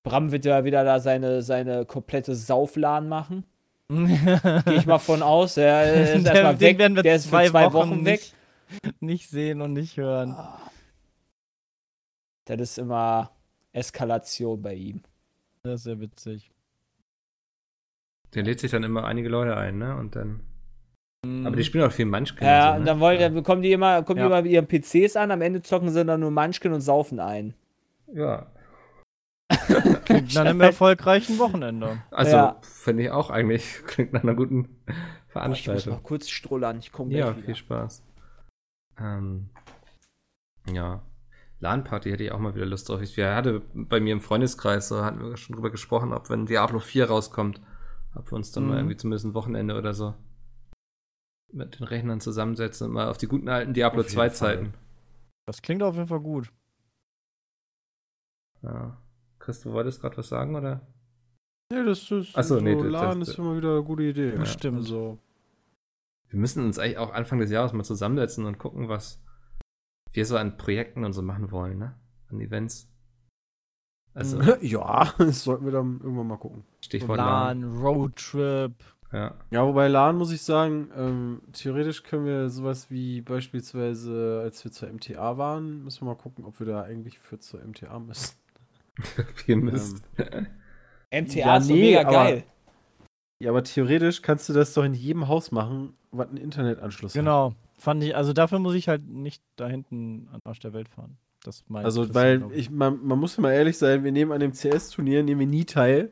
Bram wird ja wieder da seine, seine komplette Saufladen machen. *laughs* Gehe ich mal von aus. *laughs* Der ist erstmal weg. Werden wir der ist zwei, zwei Wochen, Wochen weg. Nicht, nicht, sehen und nicht hören. Ah. Das ist immer Eskalation bei ihm. Das ist sehr witzig. Der lädt sich dann immer einige Leute ein, ne? Und dann. Aber die spielen auch viel Munchkin. Ja, und, so, ne? und dann, wollen, dann kommen die immer, kommen ja. die immer mit ihren PCs an, am Ende zocken sie dann nur Munchkin und saufen ein. Ja. *laughs* Klingt nach einem erfolgreichen Wochenende. Also, ja. finde ich auch eigentlich. *laughs* Klingt nach einer guten Veranstaltung. ich muss mal kurz strullern, ich komme Ja, viel Spaß. Ähm, ja. LAN-Party hätte ich auch mal wieder Lust drauf. Ich hatte bei mir im Freundeskreis, so hatten wir schon drüber gesprochen, ob wenn Diablo 4 rauskommt, ob wir uns dann mhm. mal irgendwie zumindest ein Wochenende oder so mit den Rechnern zusammensetzen und mal auf die guten alten Diablo 2 Zeiten. Das klingt auf jeden Fall gut. Ja. Chris, du wolltest gerade was sagen, oder? Ja, das ist. Achso, so nee, LAN ist immer wieder eine gute Idee. Ja. Stimmt. Also. Wir müssen uns eigentlich auch Anfang des Jahres mal zusammensetzen und gucken, was wir so an Projekten und so machen wollen, ne? An Events. Also. *laughs* ja, *laughs* das sollten wir dann irgendwann mal gucken. Stichwort LAN, LAN. Roadtrip. Ja. ja, wobei LAN muss ich sagen, ähm, theoretisch können wir sowas wie beispielsweise, als wir zur MTA waren, müssen wir mal gucken, ob wir da eigentlich für zur MTA müssen. *laughs* wir müssen. Ähm, MTA ja, ist nee, mega geil. Aber, ja, aber theoretisch kannst du das doch in jedem Haus machen, was einen Internetanschluss genau. hat. Genau. Fand ich, also dafür muss ich halt nicht da hinten an Arsch der Welt fahren. Das also, weil ich, man, man muss mal ehrlich sein, wir nehmen an dem CS-Turnier, nehmen wir nie teil.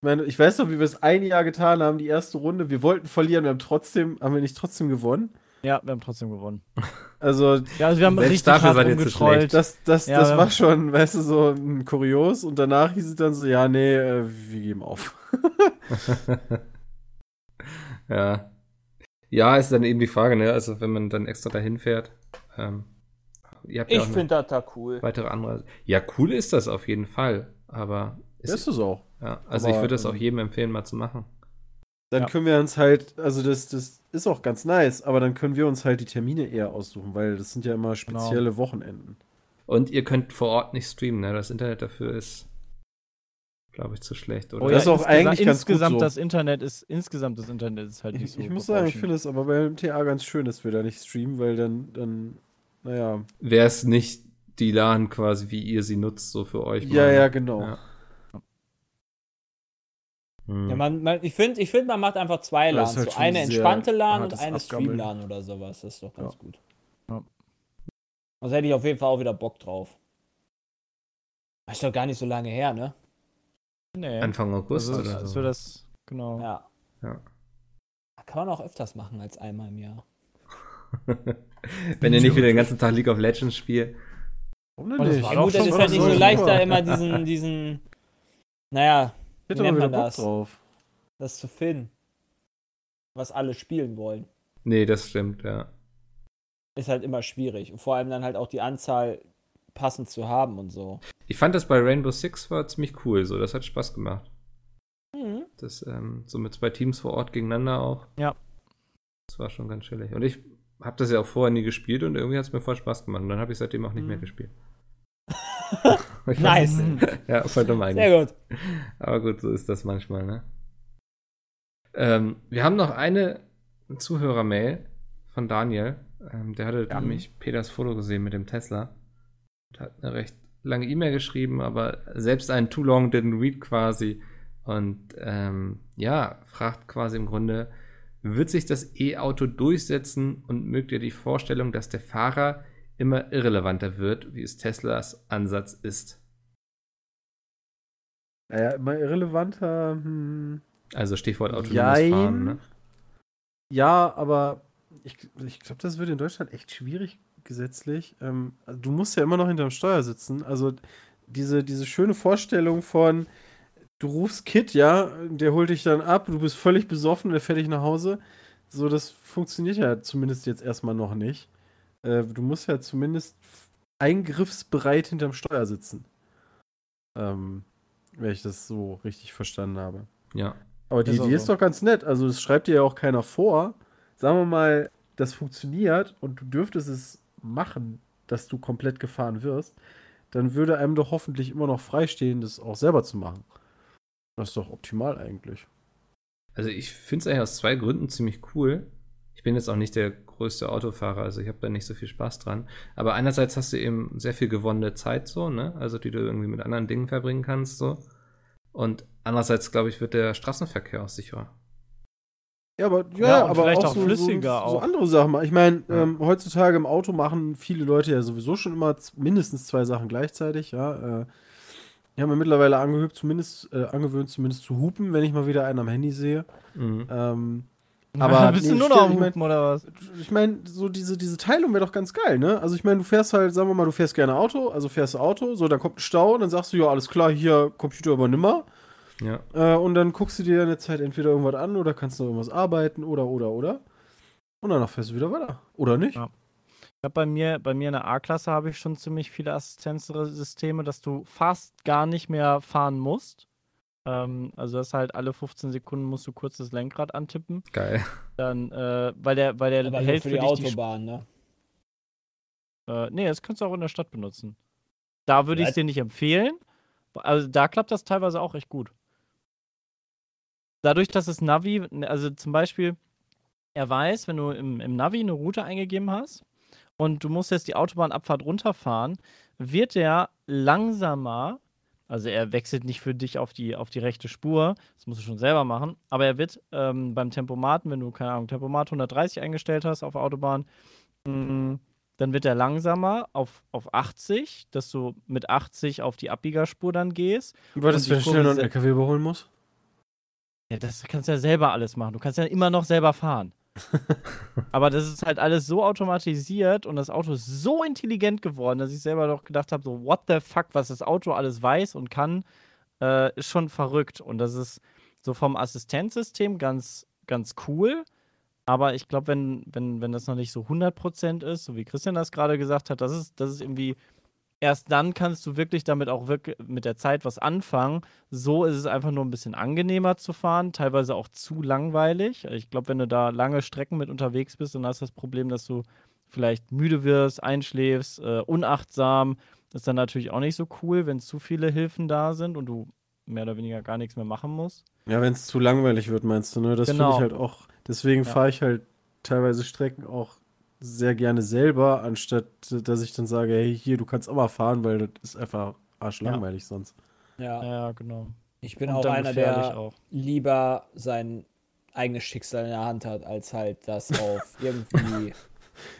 Ich, meine, ich weiß noch, wie wir es ein Jahr getan haben, die erste Runde. Wir wollten verlieren, wir haben trotzdem, haben wir nicht trotzdem gewonnen? Ja, wir haben trotzdem gewonnen. *laughs* Also, ja, also wir haben richtig dafür hart rumgetrollt. Das, das, ja, das war schon, weißt du, so ein kurios. Und danach hieß es dann so, ja, nee, äh, wir geben auf. *laughs* ja. Ja, ist dann eben die Frage, ne? Also, wenn man dann extra dahin fährt. Ähm, ich finde das da cool. Weitere Anreise. Ja, cool ist das auf jeden Fall. Aber. Ist, ist es auch. Ja, also Aber, ich würde das auch ähm, jedem empfehlen, mal zu machen. Dann ja. können wir uns halt, also das, das ist auch ganz nice, aber dann können wir uns halt die Termine eher aussuchen, weil das sind ja immer genau. spezielle genau. Wochenenden. Und ihr könnt vor Ort nicht streamen, ne? Das Internet dafür ist, glaube ich, zu schlecht. Oder? Oh, ja, das ist auch eigentlich ganz insgesamt gut so. das Internet ist insgesamt das Internet ist halt nicht ich, so. Ich muss sagen, ich finde es aber beim TA ganz schön, dass wir da nicht streamen, weil dann, dann, naja. Wäre es nicht die LAN quasi, wie ihr sie nutzt, so für euch. Ja, mal. ja, genau. Ja. Hm. Ja, man, man, ich finde, ich find, man macht einfach zwei LANs. Halt so eine entspannte LAN und eine Stream-LAN oder sowas. Das ist doch ganz ja. gut. Ja. Also hätte ich auf jeden Fall auch wieder Bock drauf. Das ist doch gar nicht so lange her, ne? Nee. Anfang August also, oder so. das, genau. Ja. ja. Kann man auch öfters machen als einmal im Jahr. *laughs* Wenn ihr nicht wieder den ganzen Tag League of Legends spielt. Warum denn nicht? Ja, gut, das ist halt nicht so leicht, da immer diesen, diesen, naja, hätte mal wieder Bock das? drauf. Das zu finden. Was alle spielen wollen. Nee, das stimmt, ja. Ist halt immer schwierig. Und vor allem dann halt auch die Anzahl passend zu haben und so. Ich fand das bei Rainbow Six war ziemlich cool, so. Das hat Spaß gemacht. Mhm. Das, ähm, so mit zwei Teams vor Ort gegeneinander auch. Ja. Das war schon ganz chillig. Und ich habe das ja auch vorher nie gespielt und irgendwie hat es mir voll Spaß gemacht. Und dann habe ich seitdem auch nicht mhm. mehr gespielt. *laughs* nice. ja, voll dumm eigentlich. Sehr gut. Aber gut, so ist das manchmal, ne? Ähm, wir haben noch eine Zuhörermail von Daniel. Ähm, der hatte Ja. nämlich Peters Foto gesehen mit dem Tesla. Und hat eine recht lange E-Mail geschrieben, aber selbst ein Too Long Didn't Read quasi. Und ähm, ja, fragt quasi im Grunde, wird sich das E-Auto durchsetzen und mögt ihr die Vorstellung, dass der Fahrer immer irrelevanter wird, wie es Teslas Ansatz ist? Naja, immer irrelevanter. Hm. Also Stichwort autonomes Jein. Fahren, ne? Ja, aber ich, ich glaube, das wird in Deutschland echt schwierig gesetzlich. Ähm, du musst ja immer noch hinterm Steuer sitzen. Also diese, diese schöne Vorstellung von, du rufst Kit, ja, der holt dich dann ab, du bist völlig besoffen, der fährt dich nach Hause. So, das funktioniert ja zumindest jetzt erstmal noch nicht. Äh, du musst ja zumindest eingriffsbereit hinterm Steuer sitzen. Ähm, wenn ich das so richtig verstanden habe. Ja. Aber die Ist Idee ist doch ganz nett. Also, das schreibt dir ja auch keiner vor. Sagen wir mal, das funktioniert und du dürftest es machen, dass du komplett gefahren wirst, dann würde einem doch hoffentlich immer noch freistehen, das auch selber zu machen. Das ist doch optimal eigentlich. Also ich finde es eigentlich aus zwei Gründen ziemlich cool. Ich bin jetzt auch nicht der größte Autofahrer, also ich habe da nicht so viel Spaß dran. Aber einerseits hast du eben sehr viel gewonnene Zeit so, ne? Also die du irgendwie mit anderen Dingen verbringen kannst so. Und andererseits, glaube ich, wird der Straßenverkehr auch sicherer. Ja, aber, ja, Ja, aber vielleicht auch, auch so, flüssiger so, so auch. andere Sachen. Ich meine, Ja. ähm, heutzutage im Auto machen viele Leute ja sowieso schon immer mindestens zwei Sachen gleichzeitig. Ja, äh, ich habe mir mittlerweile angehübt, zumindest äh, angewöhnt, zumindest zu hupen, wenn ich mal wieder einen am Handy sehe. Mhm. Ähm, *laughs* aber bist nee, du nur noch am Hupen oder was? ich meine, so diese, diese Teilung wäre doch ganz geil, ne? Also ich meine, du fährst halt, sagen wir mal, du fährst gerne Auto, also fährst du Auto, so, dann kommt ein Stau, dann sagst du, ja, alles klar, hier Computer übernimm mal. Ja. Äh, und dann guckst du dir in der Zeit entweder irgendwas an oder kannst noch irgendwas arbeiten oder, oder, oder. Und danach fährst du wieder weiter. Oder nicht? Ja. Ich habe bei mir, bei mir in der A-Klasse habe ich schon ziemlich viele Assistenzsysteme, dass du fast gar nicht mehr fahren musst. Ähm, also das halt alle 15 Sekunden musst du kurz das Lenkrad antippen. Geil. Dann, äh, weil der, weil der Aber hält für für die dich die Autobahn, ne? Äh, nee, das kannst du auch in der Stadt benutzen. Da würde ich es dir nicht empfehlen. Also da klappt das teilweise auch echt gut. Dadurch, dass es Navi, also zum Beispiel, er weiß, wenn du im, im Navi eine Route eingegeben hast und du musst jetzt die Autobahnabfahrt runterfahren, wird er langsamer, also er wechselt nicht für dich auf die, auf die rechte Spur, das musst du schon selber machen, aber er wird ähm, beim Tempomaten, wenn du, keine Ahnung, Tempomat 130 eingestellt hast auf Autobahn, mh, dann wird er langsamer auf, auf 80, dass du mit 80 auf die Abbiegerspur dann gehst. Weil das, ich schnell noch einen LKW überholen muss? Ja, das kannst du ja selber alles machen. Du kannst ja immer noch selber fahren. *laughs* Aber das ist halt alles so automatisiert und das Auto ist so intelligent geworden, dass ich selber doch gedacht habe, so what the fuck, was das Auto alles weiß und kann, äh, ist schon verrückt. Und das ist so vom Assistenzsystem ganz, ganz cool. Aber ich glaube, wenn, wenn, wenn das noch nicht so 100% ist, so wie Christian das gerade gesagt hat, das ist, das ist irgendwie, erst dann kannst du wirklich damit auch wirklich mit der Zeit was anfangen. So ist es einfach nur ein bisschen angenehmer zu fahren, teilweise auch zu langweilig. Ich glaube, wenn du da lange Strecken mit unterwegs bist, dann hast du das Problem, dass du vielleicht müde wirst, einschläfst, äh, unachtsam. Das ist dann natürlich auch nicht so cool, wenn zu viele Hilfen da sind und du mehr oder weniger gar nichts mehr machen musst. Ja, wenn es zu langweilig wird, meinst du, ne? Das Genau. finde ich halt auch. Deswegen Ja. fahre ich halt teilweise Strecken auch sehr gerne selber, anstatt äh, dass ich dann sage, hey, hier, du kannst auch mal fahren, weil das ist einfach arschlangweilig sonst. Ja. Ja, genau. Ich bin Und auch einer, der auch. lieber sein eigenes Schicksal in der Hand hat, als halt das auf *laughs* irgendwie.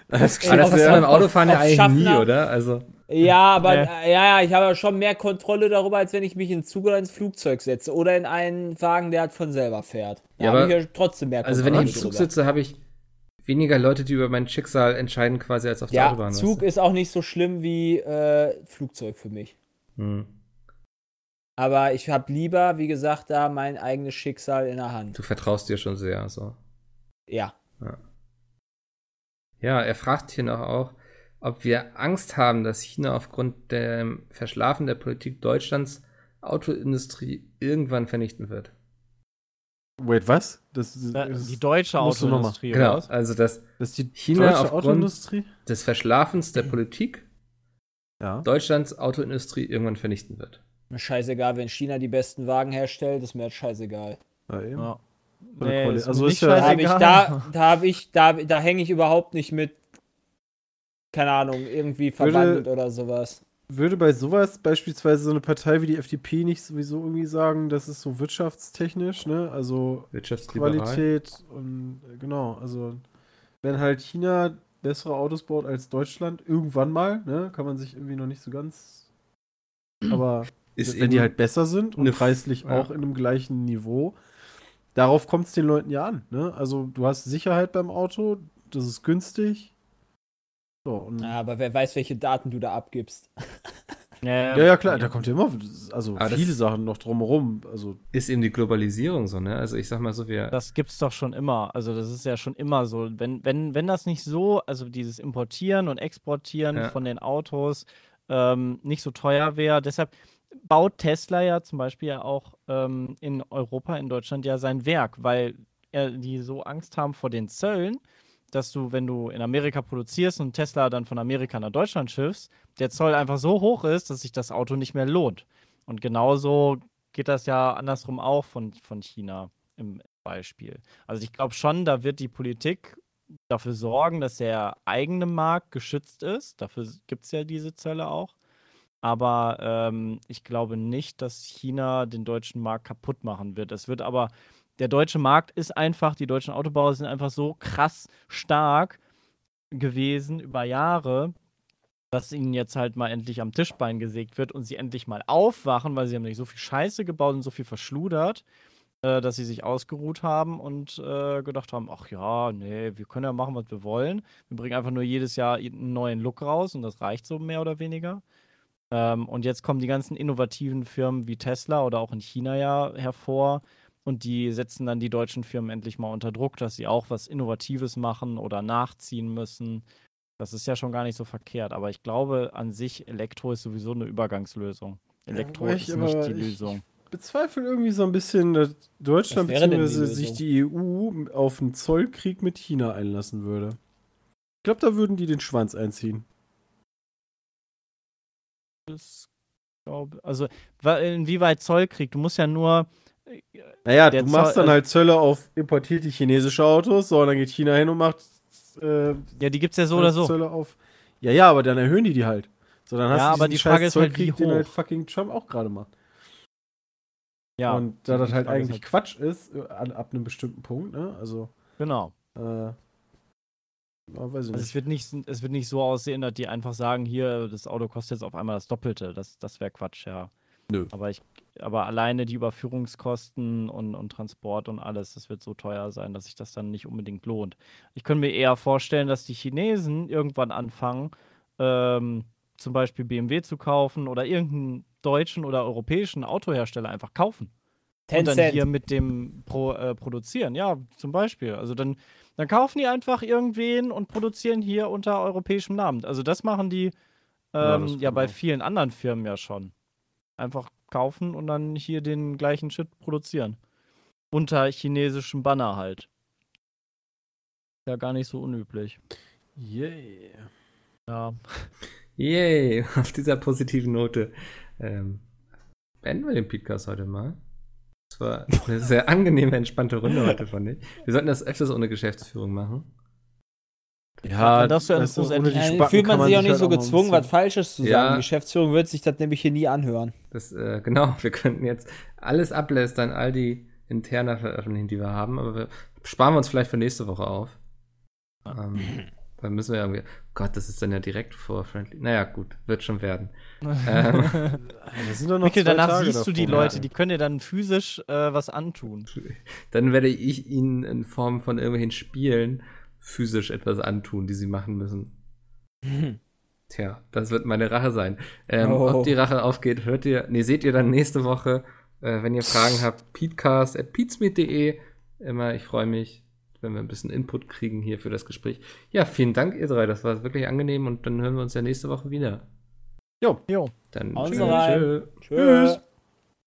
Das Aber das hast du sehr- beim Autofahren ja eigentlich nie, Schaffner. oder? Also, Ja, aber äh, ja, ja, ich habe ja schon mehr Kontrolle darüber, als wenn ich mich in Zug oder ins Flugzeug setze oder in einen Wagen, der halt von selber fährt. Da Ja, habe aber- ich ja trotzdem mehr also wenn ich im Kontrolle Zug sitze, habe ich weniger Leute, die über mein Schicksal entscheiden, quasi als auf der Ja, Autobahn. Zug weißt ist auch nicht so schlimm wie äh, Flugzeug für mich. Hm. Aber ich habe lieber, wie gesagt, da mein eigenes Schicksal in der Hand. Du vertraust dir schon sehr, so. Ja. Ja, er fragt hier noch auch, ob wir Angst haben, dass China aufgrund dem Verschlafen der Politik Deutschlands Autoindustrie irgendwann vernichten wird. Wait, was? Das, das, die deutsche. Autoindustrie, oder Genau, was? also dass das die China deutsche aufgrund- Autoindustrie? des Verschlafens der Politik ja. Deutschlands Autoindustrie irgendwann vernichten wird. Scheißegal, wenn China die besten Wagen herstellt, ist mir jetzt scheißegal. Ja, eben. Ja. Nee, also ist ja, da habe ich, da, da, hab ich, da, da hänge ich überhaupt nicht mit, keine Ahnung, irgendwie verwandelt würde, oder sowas. Würde bei sowas beispielsweise so eine Partei wie die FDP nicht sowieso irgendwie sagen, das ist so wirtschaftstechnisch, ne? Also Qualität und genau, also wenn halt China bessere Autos baut als Deutschland, irgendwann mal, ne? Kann man sich irgendwie noch nicht so ganz. Aber ist wenn die halt besser sind und preislich ja. auch in einem gleichen Niveau, darauf kommt es den Leuten ja an. Ne? Also du hast Sicherheit beim Auto, das ist günstig. So, ja, aber wer weiß, welche Daten du da abgibst. *laughs* Ja, ja, ja, klar, da kommt ja immer, also aber viele Sachen noch drumherum. Also ist eben die Globalisierung so, ne? Also ich sag mal so, wir. Das gibt's doch schon immer. Also das ist ja schon immer so. Wenn, wenn, wenn das nicht so, also dieses Importieren und Exportieren ja. von den Autos ähm, nicht so teuer wäre, deshalb, baut Tesla ja zum Beispiel ja auch ähm, in Europa, in Deutschland ja sein Werk, weil äh, die so Angst haben vor den Zöllen, dass du, wenn du in Amerika produzierst und Tesla dann von Amerika nach Deutschland schiffst, der Zoll einfach so hoch ist, dass sich das Auto nicht mehr lohnt. Und genauso geht das ja andersrum auch von, von China im Beispiel. Also ich glaube schon, da wird die Politik dafür sorgen, dass der eigene Markt geschützt ist. Dafür gibt es ja diese Zölle auch. Aber ähm, ich glaube nicht, dass China den deutschen Markt kaputt machen wird. Es wird aber, der deutsche Markt ist einfach, die deutschen Autobauer sind einfach so krass stark gewesen über Jahre, dass ihnen jetzt halt mal endlich am Tischbein gesägt wird und sie endlich mal aufwachen, weil sie haben nicht so viel Scheiße gebaut und so viel verschludert, äh, dass sie sich ausgeruht haben und äh, gedacht haben, ach ja, nee, wir können ja machen, was wir wollen. Wir bringen einfach nur jedes Jahr einen neuen Look raus und das reicht so mehr oder weniger. Ähm, und jetzt kommen die ganzen innovativen Firmen wie Tesla oder auch in China ja hervor. Und die setzen dann die deutschen Firmen endlich mal unter Druck, dass sie auch was Innovatives machen oder nachziehen müssen. Das ist ja schon gar nicht so verkehrt. Aber ich glaube, an sich, Elektro ist sowieso eine Übergangslösung. Elektro ja, ist nicht die Lösung. Ich bezweifle irgendwie so ein bisschen, dass Deutschland bzw. sich die EU auf einen Zollkrieg mit China einlassen würde. Ich glaube, da würden die den Schwanz einziehen das glaube also inwieweit Zollkrieg? Du musst ja nur. Naja, du machst Zoll, dann halt Zölle auf importierte chinesische Autos, so, und dann geht China hin und macht. Äh, ja, die gibt's ja so oder so. Zölle auf. Ja, ja, aber dann erhöhen die die halt. So, dann hast ja, du aber die Frage ist halt, wie hoch. den halt fucking Trump auch gerade macht. Ja. Und da das halt eigentlich halt Quatsch ist, äh, ab einem bestimmten Punkt, ne? Also. Genau. Äh, also es wird, nicht, es wird nicht so aussehen, dass die einfach sagen, hier, das Auto kostet jetzt auf einmal das Doppelte. Das, das wäre Quatsch, ja. Nö. Aber, ich, aber alleine die Überführungskosten und, und Transport und alles, das wird so teuer sein, dass sich das dann nicht unbedingt lohnt. Ich könnte mir eher vorstellen, dass die Chinesen irgendwann anfangen, ähm, zum Beispiel BMW zu kaufen oder irgendeinen deutschen oder europäischen Autohersteller einfach kaufen. Tencent. Und dann hier mit dem Pro, äh, produzieren. Ja, zum Beispiel. Also dann dann kaufen die einfach irgendwen und produzieren hier unter europäischem Namen. Also das machen die ähm, ja, ja bei vielen anderen Firmen ja schon. Einfach kaufen und dann hier den gleichen Shit produzieren. Unter chinesischem Banner halt. Ja, gar nicht so unüblich. Yay. Ja. Yay. *laughs* Auf dieser positiven Note ähm, beenden wir den Podcast heute mal. Es war eine *laughs* sehr angenehme, entspannte Runde heute, fand ich. Wir sollten das öfters ohne Geschäftsführung machen. Ja, das, das ist ohne die fühlt man, man sich auch nicht halt so gezwungen, was Falsches zu ja, sagen. Die Geschäftsführung wird sich das nämlich hier nie anhören. Das, äh, *laughs* genau, wir könnten jetzt alles ablästern, all die interner veröffentlichen, die wir haben, aber wir sparen wir uns vielleicht für nächste Woche auf. Ähm, *laughs* dann müssen wir irgendwie. Gott, das ist dann ja direkt vor Friendly. Naja, gut, wird schon werden. ähm, *laughs* das sind doch noch Mikkel, danach Tage siehst du die Leute, die können dir dann physisch äh, was antun. Dann werde ich ihnen in Form von irgendwelchen Spielen physisch etwas antun, die sie machen müssen. Tja, das wird meine Rache sein. Ähm, oh. Ob die Rache aufgeht, hört ihr, nee, seht ihr dann nächste Woche. Äh, wenn ihr Fragen habt, peatcast at peatsmeet.de. Immer, ich freue mich wenn wir ein bisschen Input kriegen hier für das Gespräch. Ja, vielen Dank, ihr drei. Das war wirklich angenehm und dann hören wir uns ja nächste Woche wieder. Jo. Jo. Dann tschüss. tschüss.